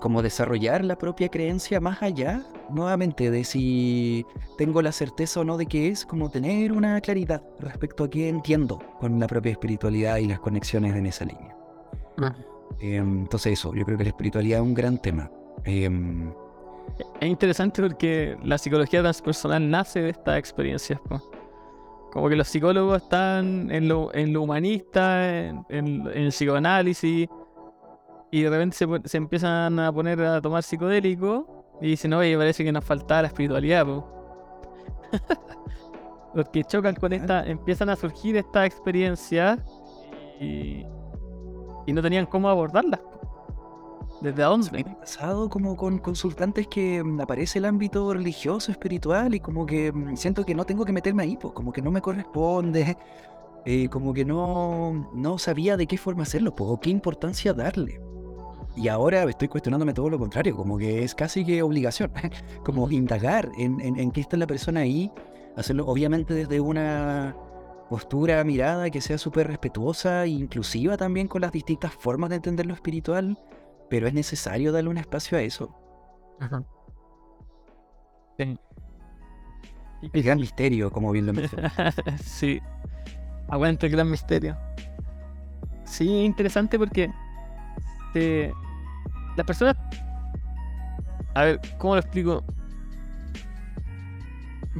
como desarrollar la propia creencia más allá nuevamente de si tengo la certeza o no de qué es como tener una claridad respecto a qué entiendo con la propia espiritualidad y las conexiones en esa línea. Em, entonces eso yo creo que la espiritualidad es un gran tema Em, Es interesante porque la psicología transpersonal nace de estas experiencias. Como que los psicólogos están en lo, en lo humanista, en, en- en el psicoanálisis, y de repente se, se empiezan a poner a tomar psicodélico y dicen, oye, parece que nos faltaba la espiritualidad. po". Porque chocan con esta, empiezan a surgir estas experiencias y, y no tenían cómo abordarlas. ¿Desde dónde? me pasado como con consultantes que mm, aparece el ámbito religioso, espiritual, y como que mm, siento que no tengo que meterme ahí, pues como que no me corresponde, eh, como que no, no sabía de qué forma hacerlo, pues, o qué importancia darle. Y ahora estoy cuestionándome todo lo contrario, como que es casi que obligación, como indagar en, en, en qué está la persona ahí, hacerlo obviamente desde una postura, mirada que sea súper respetuosa e inclusiva también con las distintas formas de entender lo espiritual, pero es necesario darle un espacio a eso. Ajá. Sí. El gran misterio, como bien lo mencioné. sí. Aguanta el gran misterio. Sí, es interesante porque eh, las personas. A ver, ¿cómo lo explico?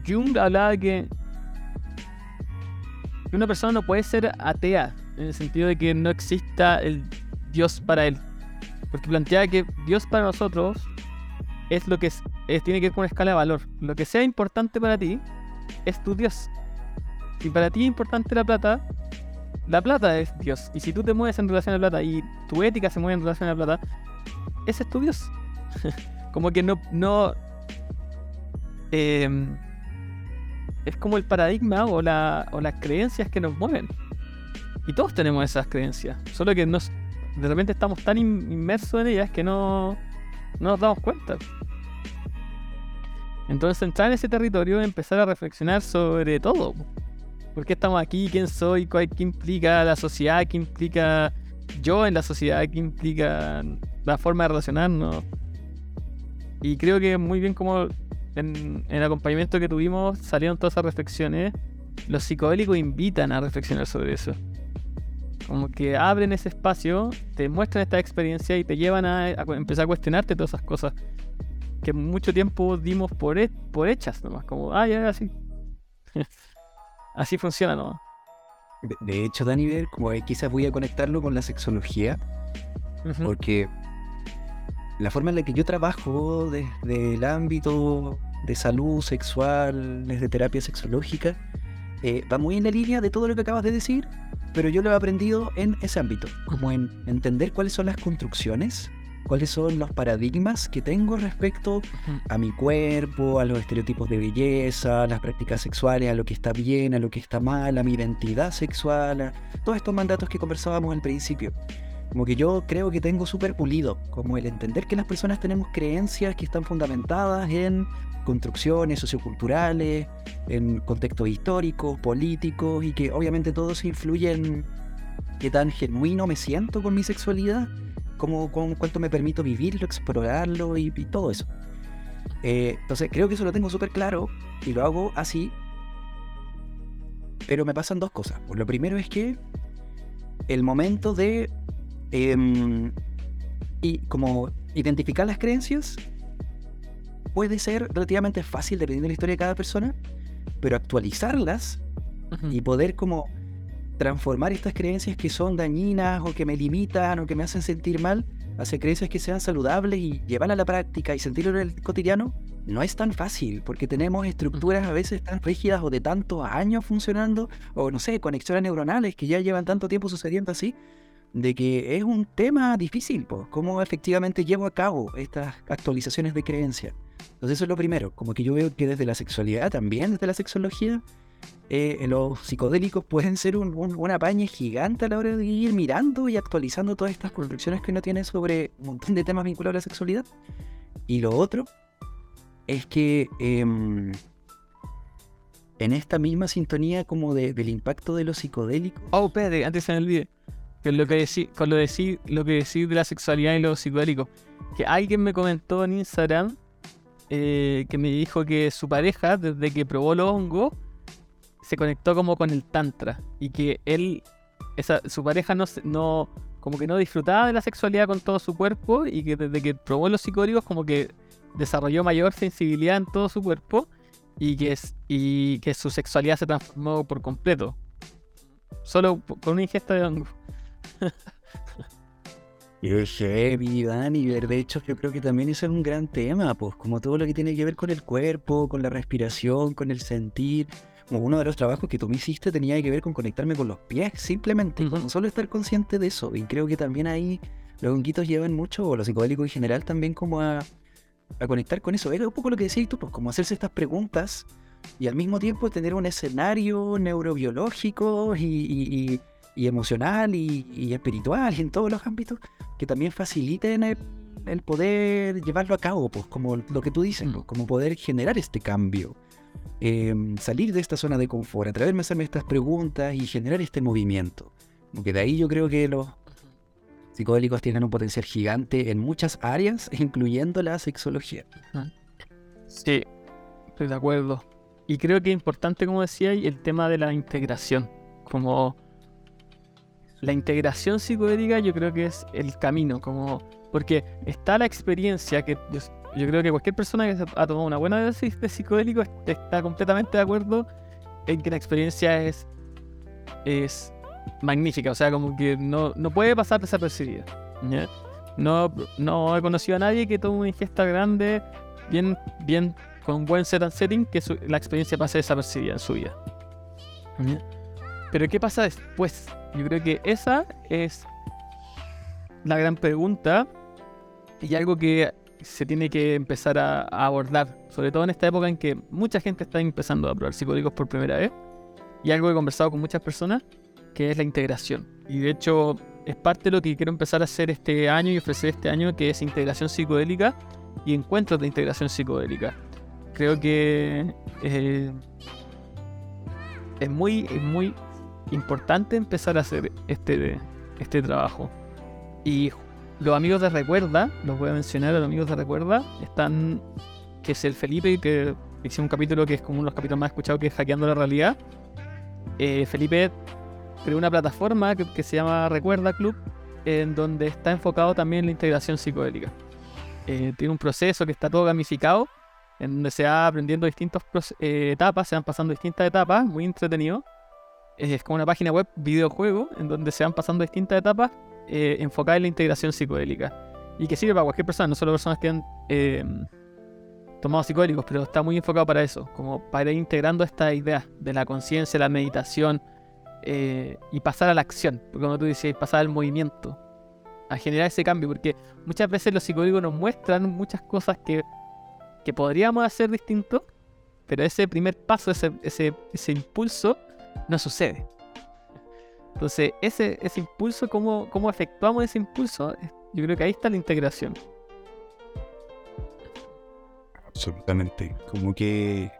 Jung hablaba que una persona no puede ser atea en el sentido de que no exista el Dios para él. Porque plantea que Dios para nosotros es lo que tiene que ver con una escala de valor. Lo que sea importante para ti es tu Dios. si para ti es importante la plata, la plata es Dios. Y si tú te mueves en relación a la plata y tu ética se mueve en relación a la plata, ese es tu Dios. como que no. no em, es como el paradigma o, la, o las creencias que nos mueven. Y todos tenemos esas creencias. Solo que nos, de repente estamos tan inmersos en ellas que no, no nos damos cuenta. Entonces entrar en ese territorio y empezar a reflexionar sobre todo. ¿Por qué estamos aquí? ¿Quién soy? ¿Qué implica la sociedad? ¿Qué implica yo en la sociedad? ¿Qué implica la forma de relacionarnos? Y creo que muy bien como en, el acompañamiento que tuvimos salieron todas esas reflexiones. Los psicodélicos invitan a reflexionar sobre eso. Como que abren ese espacio, te muestran esta experiencia y te llevan a, empezar a cuestionarte todas esas cosas que mucho tiempo dimos por, por hechas nomás. Como, ah, ya, así. así funciona nomás. De, hecho, Dani, como quizás voy a conectarlo con la sexología, porque la forma en la que yo trabajo desde el ámbito de salud sexual, desde terapia sexológica, eh, va muy en la línea de todo lo que acabas de decir, pero yo lo he aprendido en ese ámbito, como en entender cuáles son las construcciones, cuáles son los paradigmas que tengo respecto a mi cuerpo, a los estereotipos de belleza, a las prácticas sexuales, a lo que está bien, a lo que está mal, a mi identidad sexual, a todos estos mandatos que conversábamos al principio. Como que yo creo que tengo súper pulido, como el entender que las personas tenemos creencias que están fundamentadas en construcciones socioculturales, en contextos históricos, políticos, y que obviamente todos influyen qué tan genuino me siento con mi sexualidad, con cuánto me permito vivirlo, explorarlo y, todo eso. Eh, entonces creo que eso lo tengo súper claro y lo hago así. Pero me pasan dos cosas. Pues lo primero es que el momento de Em, y como identificar las creencias puede ser relativamente fácil dependiendo de la historia de cada persona, pero actualizarlas y poder como transformar estas creencias que son dañinas o que me limitan o que me hacen sentir mal hacia creencias que sean saludables y llevarlas a la práctica y sentirlo en el cotidiano, no es tan fácil porque tenemos estructuras a veces tan rígidas o de tantos años funcionando o no sé, conexiones neuronales que ya llevan tanto tiempo sucediendo así de que es un tema difícil, pues, cómo efectivamente llevo a cabo estas actualizaciones de creencia. Entonces eso es lo primero, como que yo veo que desde la sexualidad, también desde la sexología, eh, los psicodélicos pueden ser un, un, gigante a la hora de ir mirando y actualizando todas estas construcciones que uno tiene sobre un montón de temas vinculados a la sexualidad. Y lo otro es que em, en esta misma sintonía como del impacto de los psicodélicos... Oh, espérate, antes se me olvide con lo que decir, con lo, lo que decir de la sexualidad y lo psicodélico. Que alguien me comentó en Instagram eh, que me dijo que su pareja, desde que probó los hongos, se conectó como con el tantra. Y que él, esa, su pareja no, no, como que no disfrutaba de la sexualidad con todo su cuerpo. Y que desde que probó los psicodélicos, como que desarrolló mayor sensibilidad en todo su cuerpo. Y que, y que su sexualidad se transformó por completo. Solo con una ingesta de es heavy, Dani. De hecho, yo creo que también ese es un gran tema, pues, como todo lo que tiene que ver con el cuerpo, con la respiración, con el sentir. Uno de los trabajos que tú me hiciste tenía que ver con conectarme con los pies, simplemente, con solo estar consciente de eso. Y creo que también ahí los honguitos llevan mucho, o los psicodélicos en general, también como a, a conectar con eso. Era un poco lo que decías tú, pues, como hacerse estas preguntas y al mismo tiempo tener un escenario neurobiológico y y emocional y, espiritual y en todos los ámbitos que también faciliten el, poder llevarlo a cabo, pues como lo que tú dices, pues, como poder generar este cambio. Em, salir de esta zona de confort, atreverme a hacerme estas preguntas y generar este movimiento. Porque de ahí yo creo que los psicodélicos tienen un potencial gigante en muchas áreas, incluyendo la sexología. Sí, estoy de acuerdo. Y creo que es importante, como decía, el tema de la integración. Como la integración psicodélica yo creo que es el camino, como porque está la experiencia que yo, creo que cualquier persona que ha tomado una buena dosis de psicodélico está completamente de acuerdo en que la experiencia es, es magnífica, o sea, como que no, no puede pasar desapercibida. No, no he conocido a nadie que tome una ingesta grande, bien, bien, con un buen set and setting, que la experiencia pase desapercibida en su vida. Pero ¿qué pasa después? Yo creo que esa es la gran pregunta y algo que se tiene que empezar a, a abordar, sobre todo en esta época en que mucha gente está empezando a probar psicodélicos por primera vez. Y algo que he conversado con muchas personas, que es la integración. Y de hecho es parte de lo que quiero empezar a hacer este año y ofrecer este año, que es integración psicodélica y encuentros de integración psicodélica. Creo que eh, es, muy, es muy importante empezar a hacer este, este trabajo. Y los amigos de Recuerda, los voy a mencionar, los amigos de Recuerda, están, que es el Felipe, que hice un capítulo que es como uno de los capítulos más escuchados, que es Hackeando la Realidad. Eh, Felipe creó una plataforma que, se llama Recuerda Club, en donde está enfocado también la integración psicodélica. Eh, tiene un proceso que está todo gamificado, en donde se va aprendiendo distintas eh, etapas, se van pasando distintas etapas, muy entretenido. Es como una página web videojuego, en donde se van pasando distintas etapas eh, en la integración psicodélica. Y que sirve para cualquier persona, no solo personas que han em, tomado psicodélicos, pero está muy enfocado para eso, como para ir integrando esta idea de la conciencia, la meditación y pasar a la acción, porque como tú decías, pasar al movimiento a generar ese cambio, porque muchas veces los psicólogos nos muestran muchas cosas que, que podríamos hacer distinto, pero ese primer paso, ese, ese, ese impulso, no sucede. Entonces, ese, ese impulso, ¿cómo, ¿cómo efectuamos ese impulso? Yo creo que ahí está la integración. Absolutamente. Como que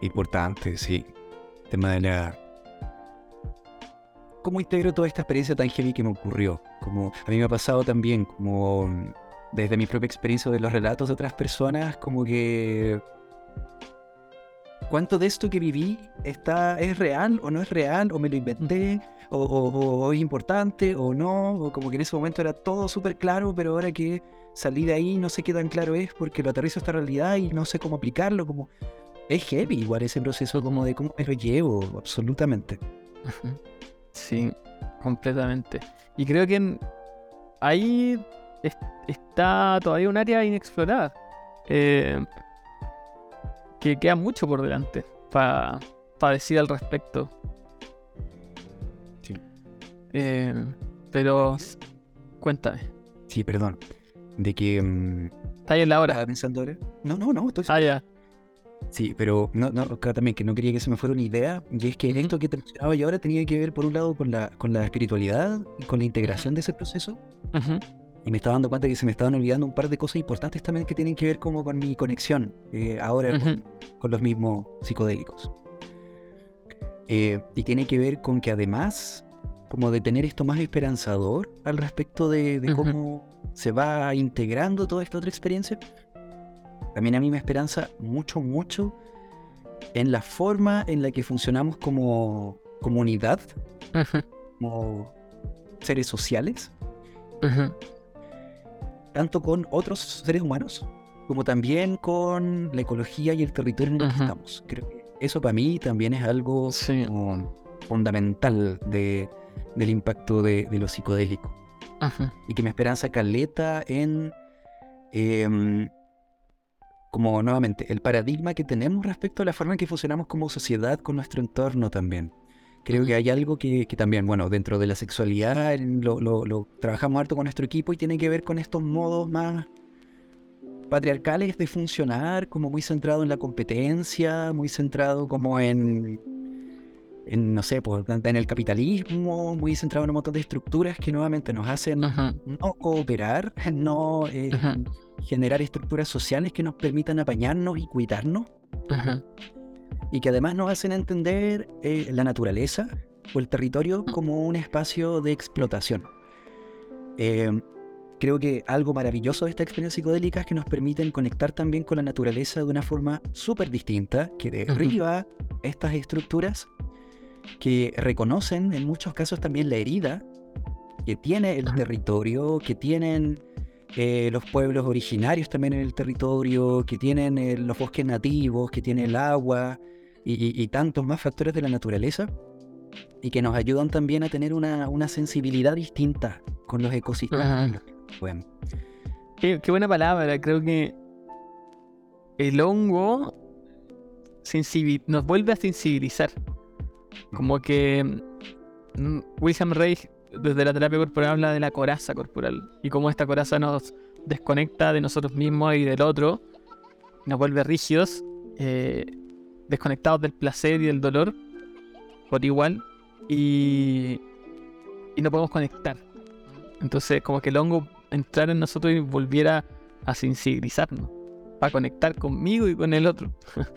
importante, sí. El tema de la cómo integro toda esta experiencia tan heavy que me ocurrió. Como a mí me ha pasado también, como desde mi propia experiencia de los relatos de otras personas, como que cuánto de esto que viví está es real o no es real o me lo inventé o, es importante o no o como que en ese momento era todo súper claro pero ahora que salí de ahí no sé qué tan claro es porque lo aterrizo a esta realidad y no sé cómo aplicarlo como es heavy igual ese proceso como de cómo me lo llevo absolutamente. Sí, completamente. Y creo que ahí está todavía un área inexplorada. Eh, que queda mucho por delante para decir al respecto. Sí. Eh, pero cuéntame. Sí, perdón. De que. Mm, ¿Está ahí en la hora? ¿Estaba pensando ahora? No, no, no. Estoy... Ah, ya. Sí, pero no, no, acá también que no quería que se me fuera una idea, y es que esto que te mencionaba yo ahora tenía que ver por un lado con la, con la espiritualidad y con la integración de ese proceso. Y me estaba dando cuenta que se me estaban olvidando un par de cosas importantes también que tienen que ver como con mi conexión eh, ahora con, los mismos psicodélicos. Eh, y tiene que ver con que además, como de tener esto más esperanzador al respecto de, de cómo se va integrando toda esta otra experiencia, también a mí me esperanza mucho, mucho en la forma en la que funcionamos como comunidad, como seres sociales, tanto con otros seres humanos como también con la ecología y el territorio en el que estamos. Creo que eso para mí también es algo fundamental de, del impacto de, de lo psicodélico. Y que me esperanza caleta en em, como nuevamente el paradigma que tenemos respecto a la forma en que funcionamos como sociedad con nuestro entorno también. Creo que hay algo que, también, bueno, dentro de la sexualidad lo, trabajamos harto con nuestro equipo y tiene que ver con estos modos más patriarcales de funcionar, como muy centrado en la competencia, muy centrado como en, en no sé, pues, en el capitalismo, muy centrado en un montón de estructuras que nuevamente nos hacen no cooperar, no... Eh, generar estructuras sociales que nos permitan apañarnos y cuidarnos. Y que además nos hacen entender eh, la naturaleza o el territorio como un espacio de explotación. Em, creo que algo maravilloso de esta experiencia psicodélica es que nos permiten conectar también con la naturaleza de una forma súper distinta, que derriba estas estructuras, que reconocen en muchos casos también la herida que tiene el territorio, que tienen eh, los pueblos originarios también en el territorio, que tienen eh, los bosques nativos, que tienen el agua y, tantos más factores de la naturaleza y que nos ayudan también a tener una, sensibilidad distinta con los ecosistemas. Bueno. Qué, buena palabra, creo que el hongo nos vuelve a sensibilizar. Como que mm, William Reich desde la terapia corporal habla de la coraza corporal y cómo esta coraza nos desconecta de nosotros mismos y del otro, nos vuelve rígidos, eh, desconectados del placer y del dolor por igual y, y no podemos conectar. Entonces como que el hongo entrar en nosotros y volviera a sensibilizarnos, para conectar conmigo y con el otro.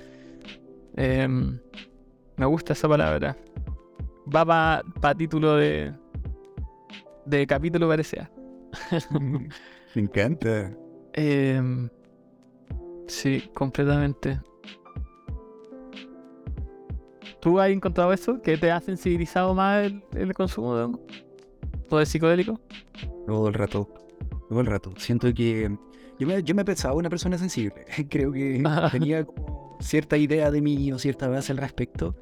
Em, me gusta esa palabra. Va para título de, de capítulo, parece. Me encanta. Em, sí, completamente. ¿Tú has encontrado eso? ¿Que te ha sensibilizado más el, el consumo de hongo? ¿O de psicodélico? Todo el rato. Todo el rato. Siento que. Yo me, yo me pensaba una persona sensible. Creo que tenía como cierta idea de mí o cierta base al respecto.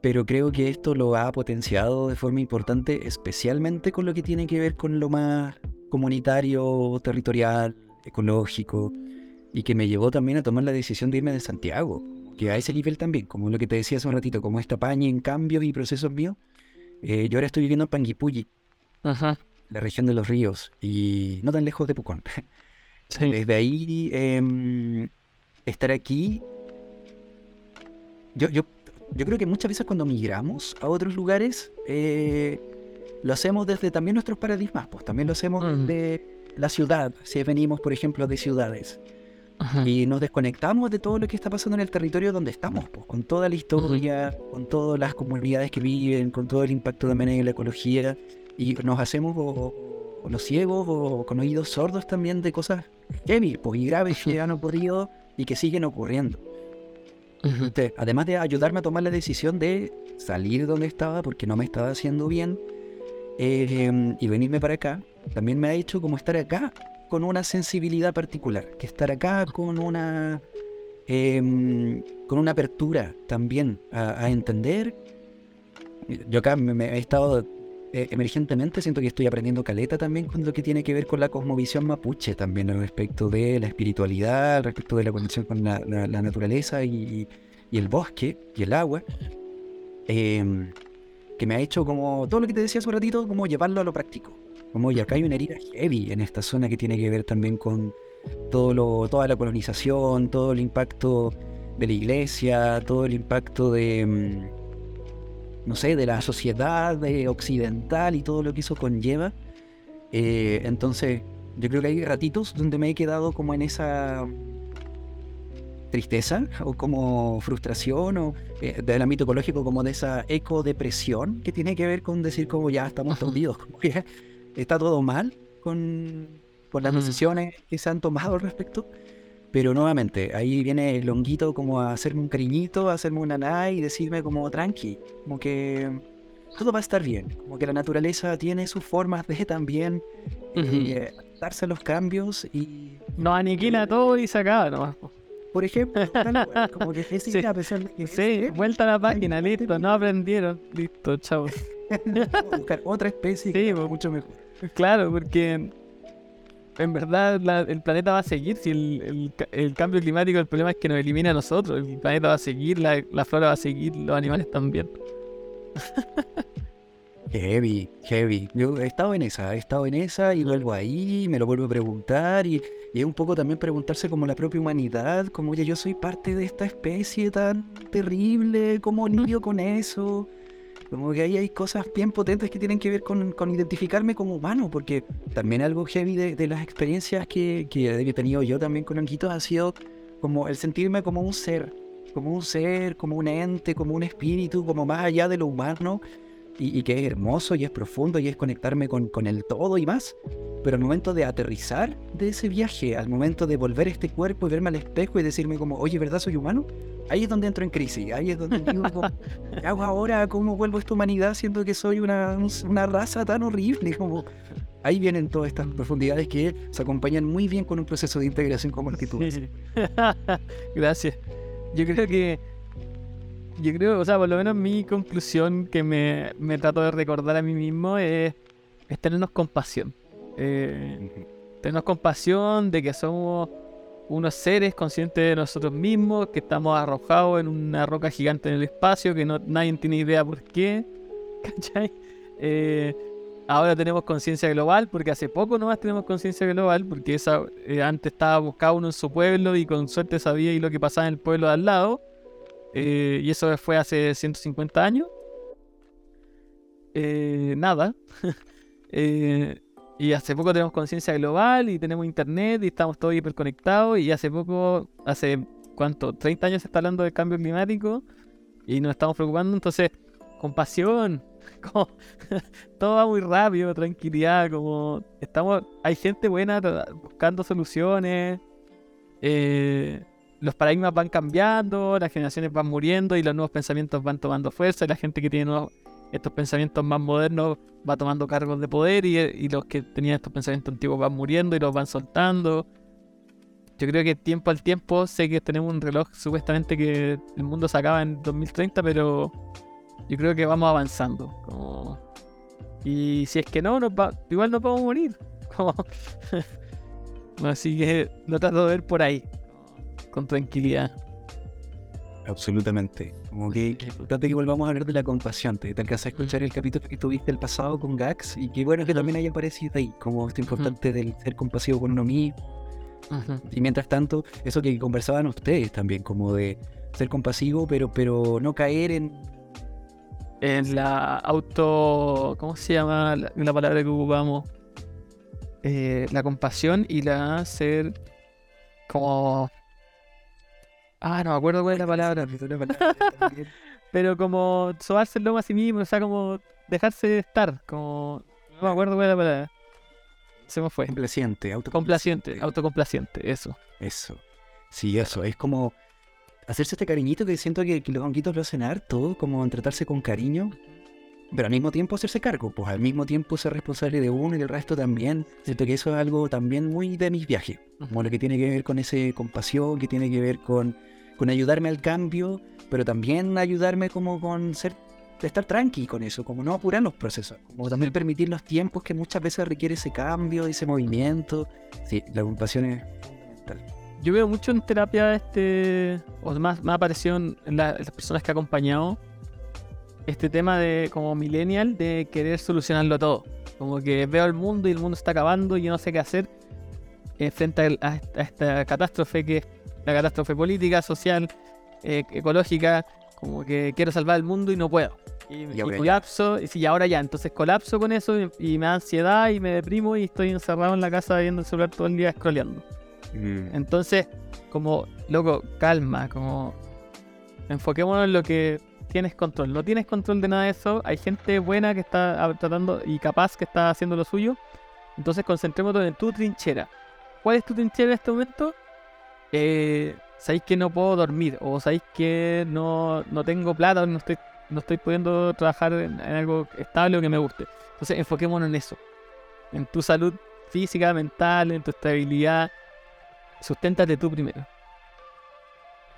Pero creo que esto lo ha potenciado de forma importante, especialmente con lo que tiene que ver con lo más comunitario, territorial, ecológico, y que me llevó también a tomar la decisión de irme de Santiago, que a ese nivel también, como lo que te decía hace un ratito, como esta paña en cambios y procesos míos, eh, yo ahora estoy viviendo en Panguipulli, Ajá. la región de los ríos, y no tan lejos de Pucón. Sí. Desde ahí, em, estar aquí, yo, yo, yo creo que muchas veces cuando migramos a otros lugares, eh, lo hacemos desde también nuestros paradigmas, pues también lo hacemos Mm. desde la ciudad, si venimos, por ejemplo, de ciudades. Ajá. Y nos desconectamos de todo lo que está pasando en el territorio donde estamos, pues, con toda la historia, con todas las comunidades que viven, con todo el impacto también en la ecología, y nos hacemos o, o los ciegos o con oídos sordos también de cosas heavy pues, y graves que han ocurrido y que siguen ocurriendo. Entonces, además de ayudarme a tomar la decisión de salir de donde estaba porque no me estaba haciendo bien eh, y venirme para acá, también me ha hecho como estar acá con una sensibilidad particular, que estar acá con una em, con una apertura también a, a entender. Yo acá me, me he estado eh, emergentemente, siento que estoy aprendiendo caleta también con lo que tiene que ver con la cosmovisión mapuche también al respecto de la espiritualidad, al respecto de la conexión con la, la- la naturaleza y, y el bosque y el agua. em, que me ha hecho como todo lo que te decía hace un ratito, como llevarlo a lo práctico. Como, y acá hay una herida heavy en esta zona que tiene que ver también con todo lo, toda la colonización, todo el impacto de la iglesia, todo el impacto de, mm, no sé, de la sociedad de occidental y todo lo que eso conlleva. Eh, entonces, yo creo que hay ratitos donde me he quedado como en esa tristeza o como frustración o eh, del ámbito ecológico como de esa ecodepresión que tiene que ver con decir como ya estamos hundidos, como que está todo mal con, con las decisiones que se han tomado al respecto. Pero nuevamente, ahí viene el honguito como a hacerme un cariñito, a hacerme una nada y decirme como tranqui, como que todo va a estar bien, como que la naturaleza tiene sus formas de también Ujú. eh, adaptarse a los cambios y, Nos aniquila todo y se acaba nomás. po. por ejemplo, tal cual, como que es Sí. a pesar de que Sí, vuelta a la página, listo, no aprendieron, listo, chao. Buscar otra especie Sí, que mucho mejor. Claro, porque en verdad la- el planeta va a seguir. Si el, el ca- el cambio climático, el problema es que nos elimina a nosotros. El planeta va a seguir, la, la flora va a seguir, los animales también. Heavy, heavy. Yo he estado en esa, he estado en esa y vuelvo ahí, me lo vuelvo a preguntar y, y es un poco también preguntarse como la propia humanidad, como oye, yo soy parte de esta especie tan terrible, ¿cómo lidio con eso? Como que ahí hay cosas bien potentes que tienen que ver con, con identificarme como humano, porque también algo heavy de, las experiencias que, que he tenido yo también con Anquitos ha sido como el sentirme como un ser, como un ser, como un ente, como un espíritu, como más allá de lo humano, y, y que es hermoso y es profundo y es conectarme con, con el todo y más. Pero al momento de aterrizar de ese viaje, al momento de volver a este cuerpo y verme al espejo y decirme como, oye, ¿verdad soy humano? Ahí es donde entro en crisis, ahí es donde digo, ¿qué hago ahora? ¿Cómo vuelvo a esta humanidad siendo que soy una, un- una raza tan horrible? Como, ahí vienen todas estas profundidades que se acompañan muy bien con un proceso de integración como el que tú. Gracias. Yo creo que. Yo creo, o sea, por lo menos mi conclusión que me, me trato de recordar a mí mismo es, es tenernos compasión. Eh, tenernos compasión de que somos unos seres conscientes de nosotros mismos, que estamos arrojados en una roca gigante en el espacio, que no, nadie tiene idea por qué. ¿Cachai? Eh, ahora tenemos conciencia global, porque hace poco nomás tenemos conciencia global, porque esa, eh, antes estaba buscado uno en su pueblo y con suerte sabía y lo que pasaba en el pueblo de al lado. Eh, y eso fue hace 150 años. Eh, nada. Eh, y hace poco tenemos conciencia global y tenemos internet y estamos todos hiperconectados. Y hace poco, hace cuánto, 30 años se está hablando del cambio climático y nos estamos preocupando. Entonces, compasión, todo va muy rápido, tranquilidad, como estamos, hay gente buena buscando soluciones. eh, los paradigmas van cambiando, las generaciones van muriendo y los nuevos pensamientos van tomando fuerza. Y la gente que tiene nuevos- estos pensamientos más modernos va tomando cargos de poder y, y los que tenían estos pensamientos antiguos van muriendo y los van soltando. Yo creo que tiempo al tiempo, sé que tenemos un reloj supuestamente que el mundo se acaba en 2030, pero yo creo que vamos avanzando. Y si es que no, igual nos a morir. Así que lo trato de ver por ahí, con tranquilidad. Absolutamente. Como que, que importante que volvamos a hablar de la compasión. Te, te alcanzas a escuchar el capítulo que tuviste el pasado con Gax y que bueno que también haya aparecido ahí, como esto importante del ser compasivo con uno mismo. Y mientras tanto, eso que conversaban ustedes también, como de ser compasivo, pero, pero no caer en... En la auto. ¿Cómo se llama la, la palabra que ocupamos? Eh, la compasión y la ser. Como. Ah, no me acuerdo cuál es la palabra. Pero como sobarse el lomo a sí mismo, o sea, como dejarse estar. Como. No me acuerdo cuál es la palabra. Se me fue. Complaciente, Complaciente, autocomplaciente, eso. Eso. Sí, eso. Es como hacerse este cariñito que siento que, que los honguitos lo hacen harto, como en tratarse con cariño, pero al mismo tiempo hacerse cargo, pues al mismo tiempo ser responsable de uno y del resto también. Siento que eso es algo también muy de mis viajes, como lo que tiene que ver con ese compasión, que tiene que ver con, con ayudarme al cambio, pero también ayudarme como con ser de estar tranqui con eso, como no apurar los procesos, como también permitir los tiempos que muchas veces requiere ese cambio, ese movimiento. Sí, la compasión es fundamental. Yo veo mucho en terapia este. O más, me ha aparecido en, la- en las personas que he acompañado. Este tema de como millennial de querer solucionarlo todo. Como que veo el mundo y el mundo está acabando y yo no sé qué hacer. eh, frente a, a a esta catástrofe que la catástrofe política, social, eh, ecológica. Como que quiero salvar el mundo y no puedo. Y, y ya. colapso, y sí, ahora ya, entonces colapso con eso y, y me da ansiedad y me deprimo y estoy encerrado en la casa viendo el celular todo el día scrolleando. Entonces, como, loco, calma, como enfoquémonos en lo que tienes control. No tienes control de nada de eso. Hay gente buena que está tratando y capaz que está haciendo lo suyo. Entonces, concentrémonos en tu trinchera. ¿Cuál es tu trinchera en este momento? Eh, sabéis que no puedo dormir, o sabéis que no, no tengo plata, o no estoy, no estoy pudiendo trabajar en, algo estable o que me guste. Entonces, enfoquémonos en eso. En tu salud física, mental, en tu estabilidad susténtate tú primero.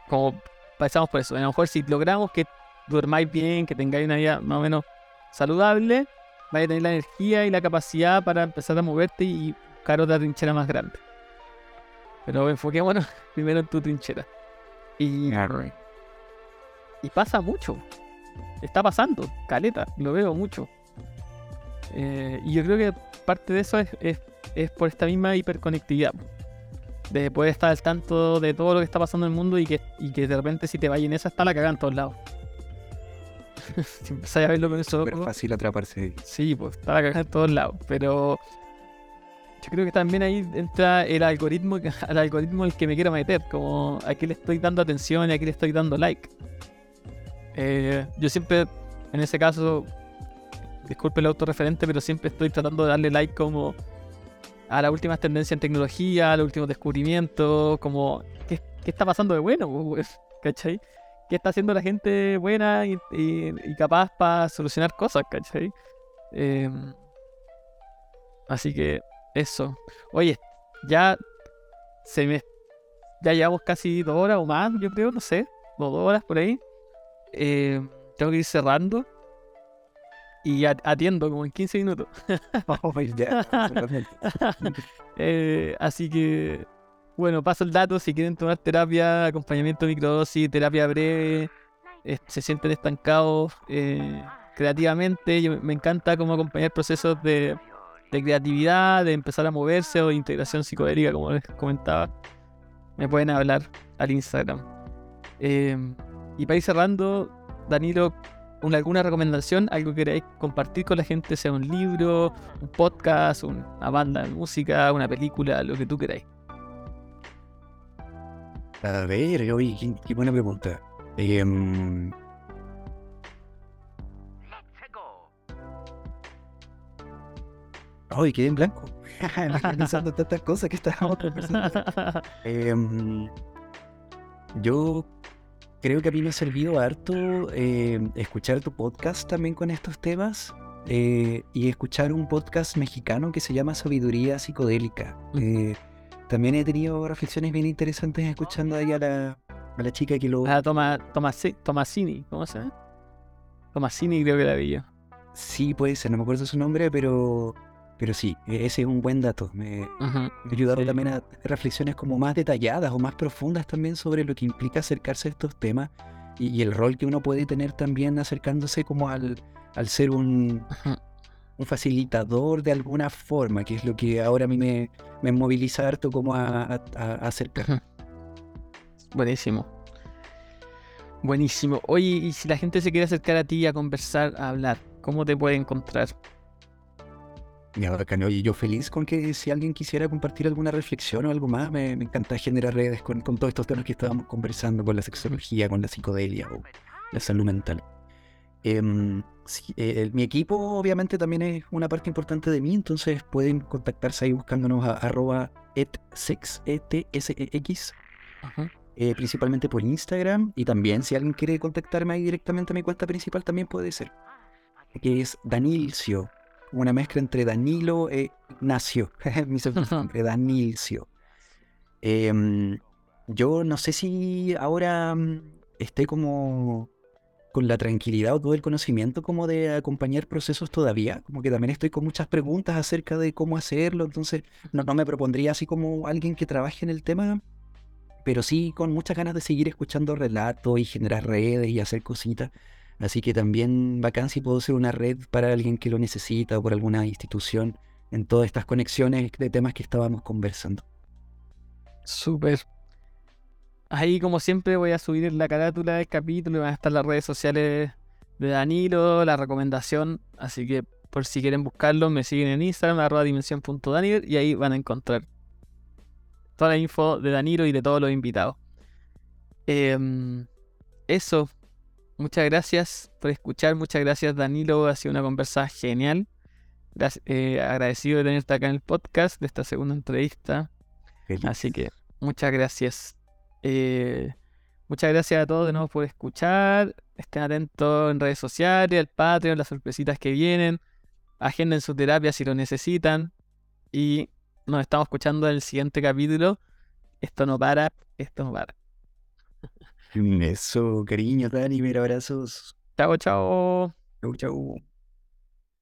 Como pasamos por eso. A lo mejor si logramos que durmáis bien, que tengáis una vida más o menos saludable, vais a tener la energía y la capacidad para empezar a moverte y buscar otra trinchera más grande. Pero enfoquémonos primero en tu trinchera. Y, y pasa mucho. Está pasando, caleta, lo veo mucho. Eh, y yo creo que parte de eso es, es, es por esta misma hiperconectividad de poder estar al tanto de todo lo que está pasando en el mundo y que, y que de repente si te vayas en esa está la cagada en todos lados. si empezáis a verlo con eso, Súper fácil atraparse sí, pues está la cagada en todos lados. Pero yo creo que también ahí entra el algoritmo, al algoritmo al que me quiero meter, como a qué le estoy dando atención y a qué le estoy dando like. Eh, yo siempre, en ese caso, disculpe el autorreferente, pero siempre estoy tratando de darle like como a las últimas tendencias en tecnología, a los últimos descubrimientos, como qué, qué está pasando de bueno? ¿cachai? ¿Qué está haciendo la gente buena y capaz para solucionar cosas, ¿cachai? Em, así que eso. Oye, ya se me ya llevamos casi dos horas o más, yo creo, no sé, o dos horas por ahí. Em, tengo que ir cerrando. Y atiendo como en 15 minutos. Oh. Eh, así que Bueno, paso el dato, si quieren tomar terapia, acompañamiento microdosis, terapia breve, eh, se sienten estancados eh, creativamente. Yo, me encanta cómo acompañar procesos de, de creatividad, de empezar a moverse o de integración psicodélica, como les comentaba. Me pueden hablar al Instagram. Eh, y para ir cerrando, Danilo, una- alguna recomendación, algo que queráis compartir con la gente, sea un libro, un podcast, una banda de música, una película, lo que tú queráis. A ver, qué, buena pregunta. Em, Ay, quedé en blanco. Pensando en tantas cosas que estábamos conversando. Em, yo creo que a mí me ha servido harto em, escuchar tu podcast también con estos temas eh, y escuchar un podcast mexicano que se llama Sabiduría Psicodélica. Eh, también he tenido reflexiones bien interesantes escuchando ahí a la, a la chica que lo... Ah, Toma, Tomasi- Tomasini, ¿cómo se llama? Tomasini creo que la vi yo. Sí, puede ser, no me acuerdo su nombre, pero, pero sí, e- ese es un buen dato. Me, ayudaron sí. también a reflexiones como más detalladas o más profundas también sobre lo que implica acercarse a estos temas y, y el rol que uno puede tener también acercándose como al, al ser un, facilitador de alguna forma, que es lo que ahora a mí me, me moviliza harto como a, a- a acercar. Buenísimo. Buenísimo. Oye, y si la gente se quiere acercar a ti a conversar, a hablar, ¿cómo te puede encontrar? Ya, bacán. Oye, yo feliz con que si alguien quisiera compartir alguna reflexión o algo más, me, me encanta generar redes con, con todos estos temas que estábamos conversando, con la sexología, con la psicodelia o la salud mental. Em, sí, eh, mi equipo obviamente también es una parte importante de mí, entonces pueden contactarse ahí buscándonos a arroba etsex, E-T-S-E-X, Ujú. eh, principalmente por Instagram y también si alguien quiere contactarme ahí directamente a mi cuenta principal también puede ser, que es Danilcio, una mezcla entre Danilo e Ignacio, mi nombre, Danilcio. Em, yo no sé si ahora mm, esté como con la tranquilidad o todo el conocimiento como de acompañar procesos todavía, como que también estoy con muchas preguntas acerca de cómo hacerlo, entonces no, no me propondría así como alguien que trabaje en el tema, pero sí con muchas ganas de seguir escuchando relatos y generar redes y hacer cositas. Así que también bacán si puedo ser una red para alguien que lo necesita o por alguna institución en todas estas conexiones de temas que estábamos conversando. Súper. Ahí, como siempre, voy a subir la carátula del capítulo y van a estar las redes sociales de Danilo, la recomendación. Así que, por si quieren buscarlo, me siguen en Instagram, arroba y ahí van a encontrar toda la info de Danilo y de todos los invitados. Em, eso. Muchas gracias por escuchar. Muchas gracias, Danilo. Ha sido una conversa genial. Gracias- eh, agradecido de tenerte acá en el podcast de esta segunda entrevista. Así que muchas gracias. Eh, muchas gracias a todos de nuevo por escuchar. Estén atentos en redes sociales, al Patreon, las sorpresitas que vienen. Agenden su terapia si lo necesitan. Y nos estamos escuchando en el siguiente capítulo. Esto no para, esto no para. Eso, cariño, Dani, mil abrazos. Chao, chao. Chau, chau.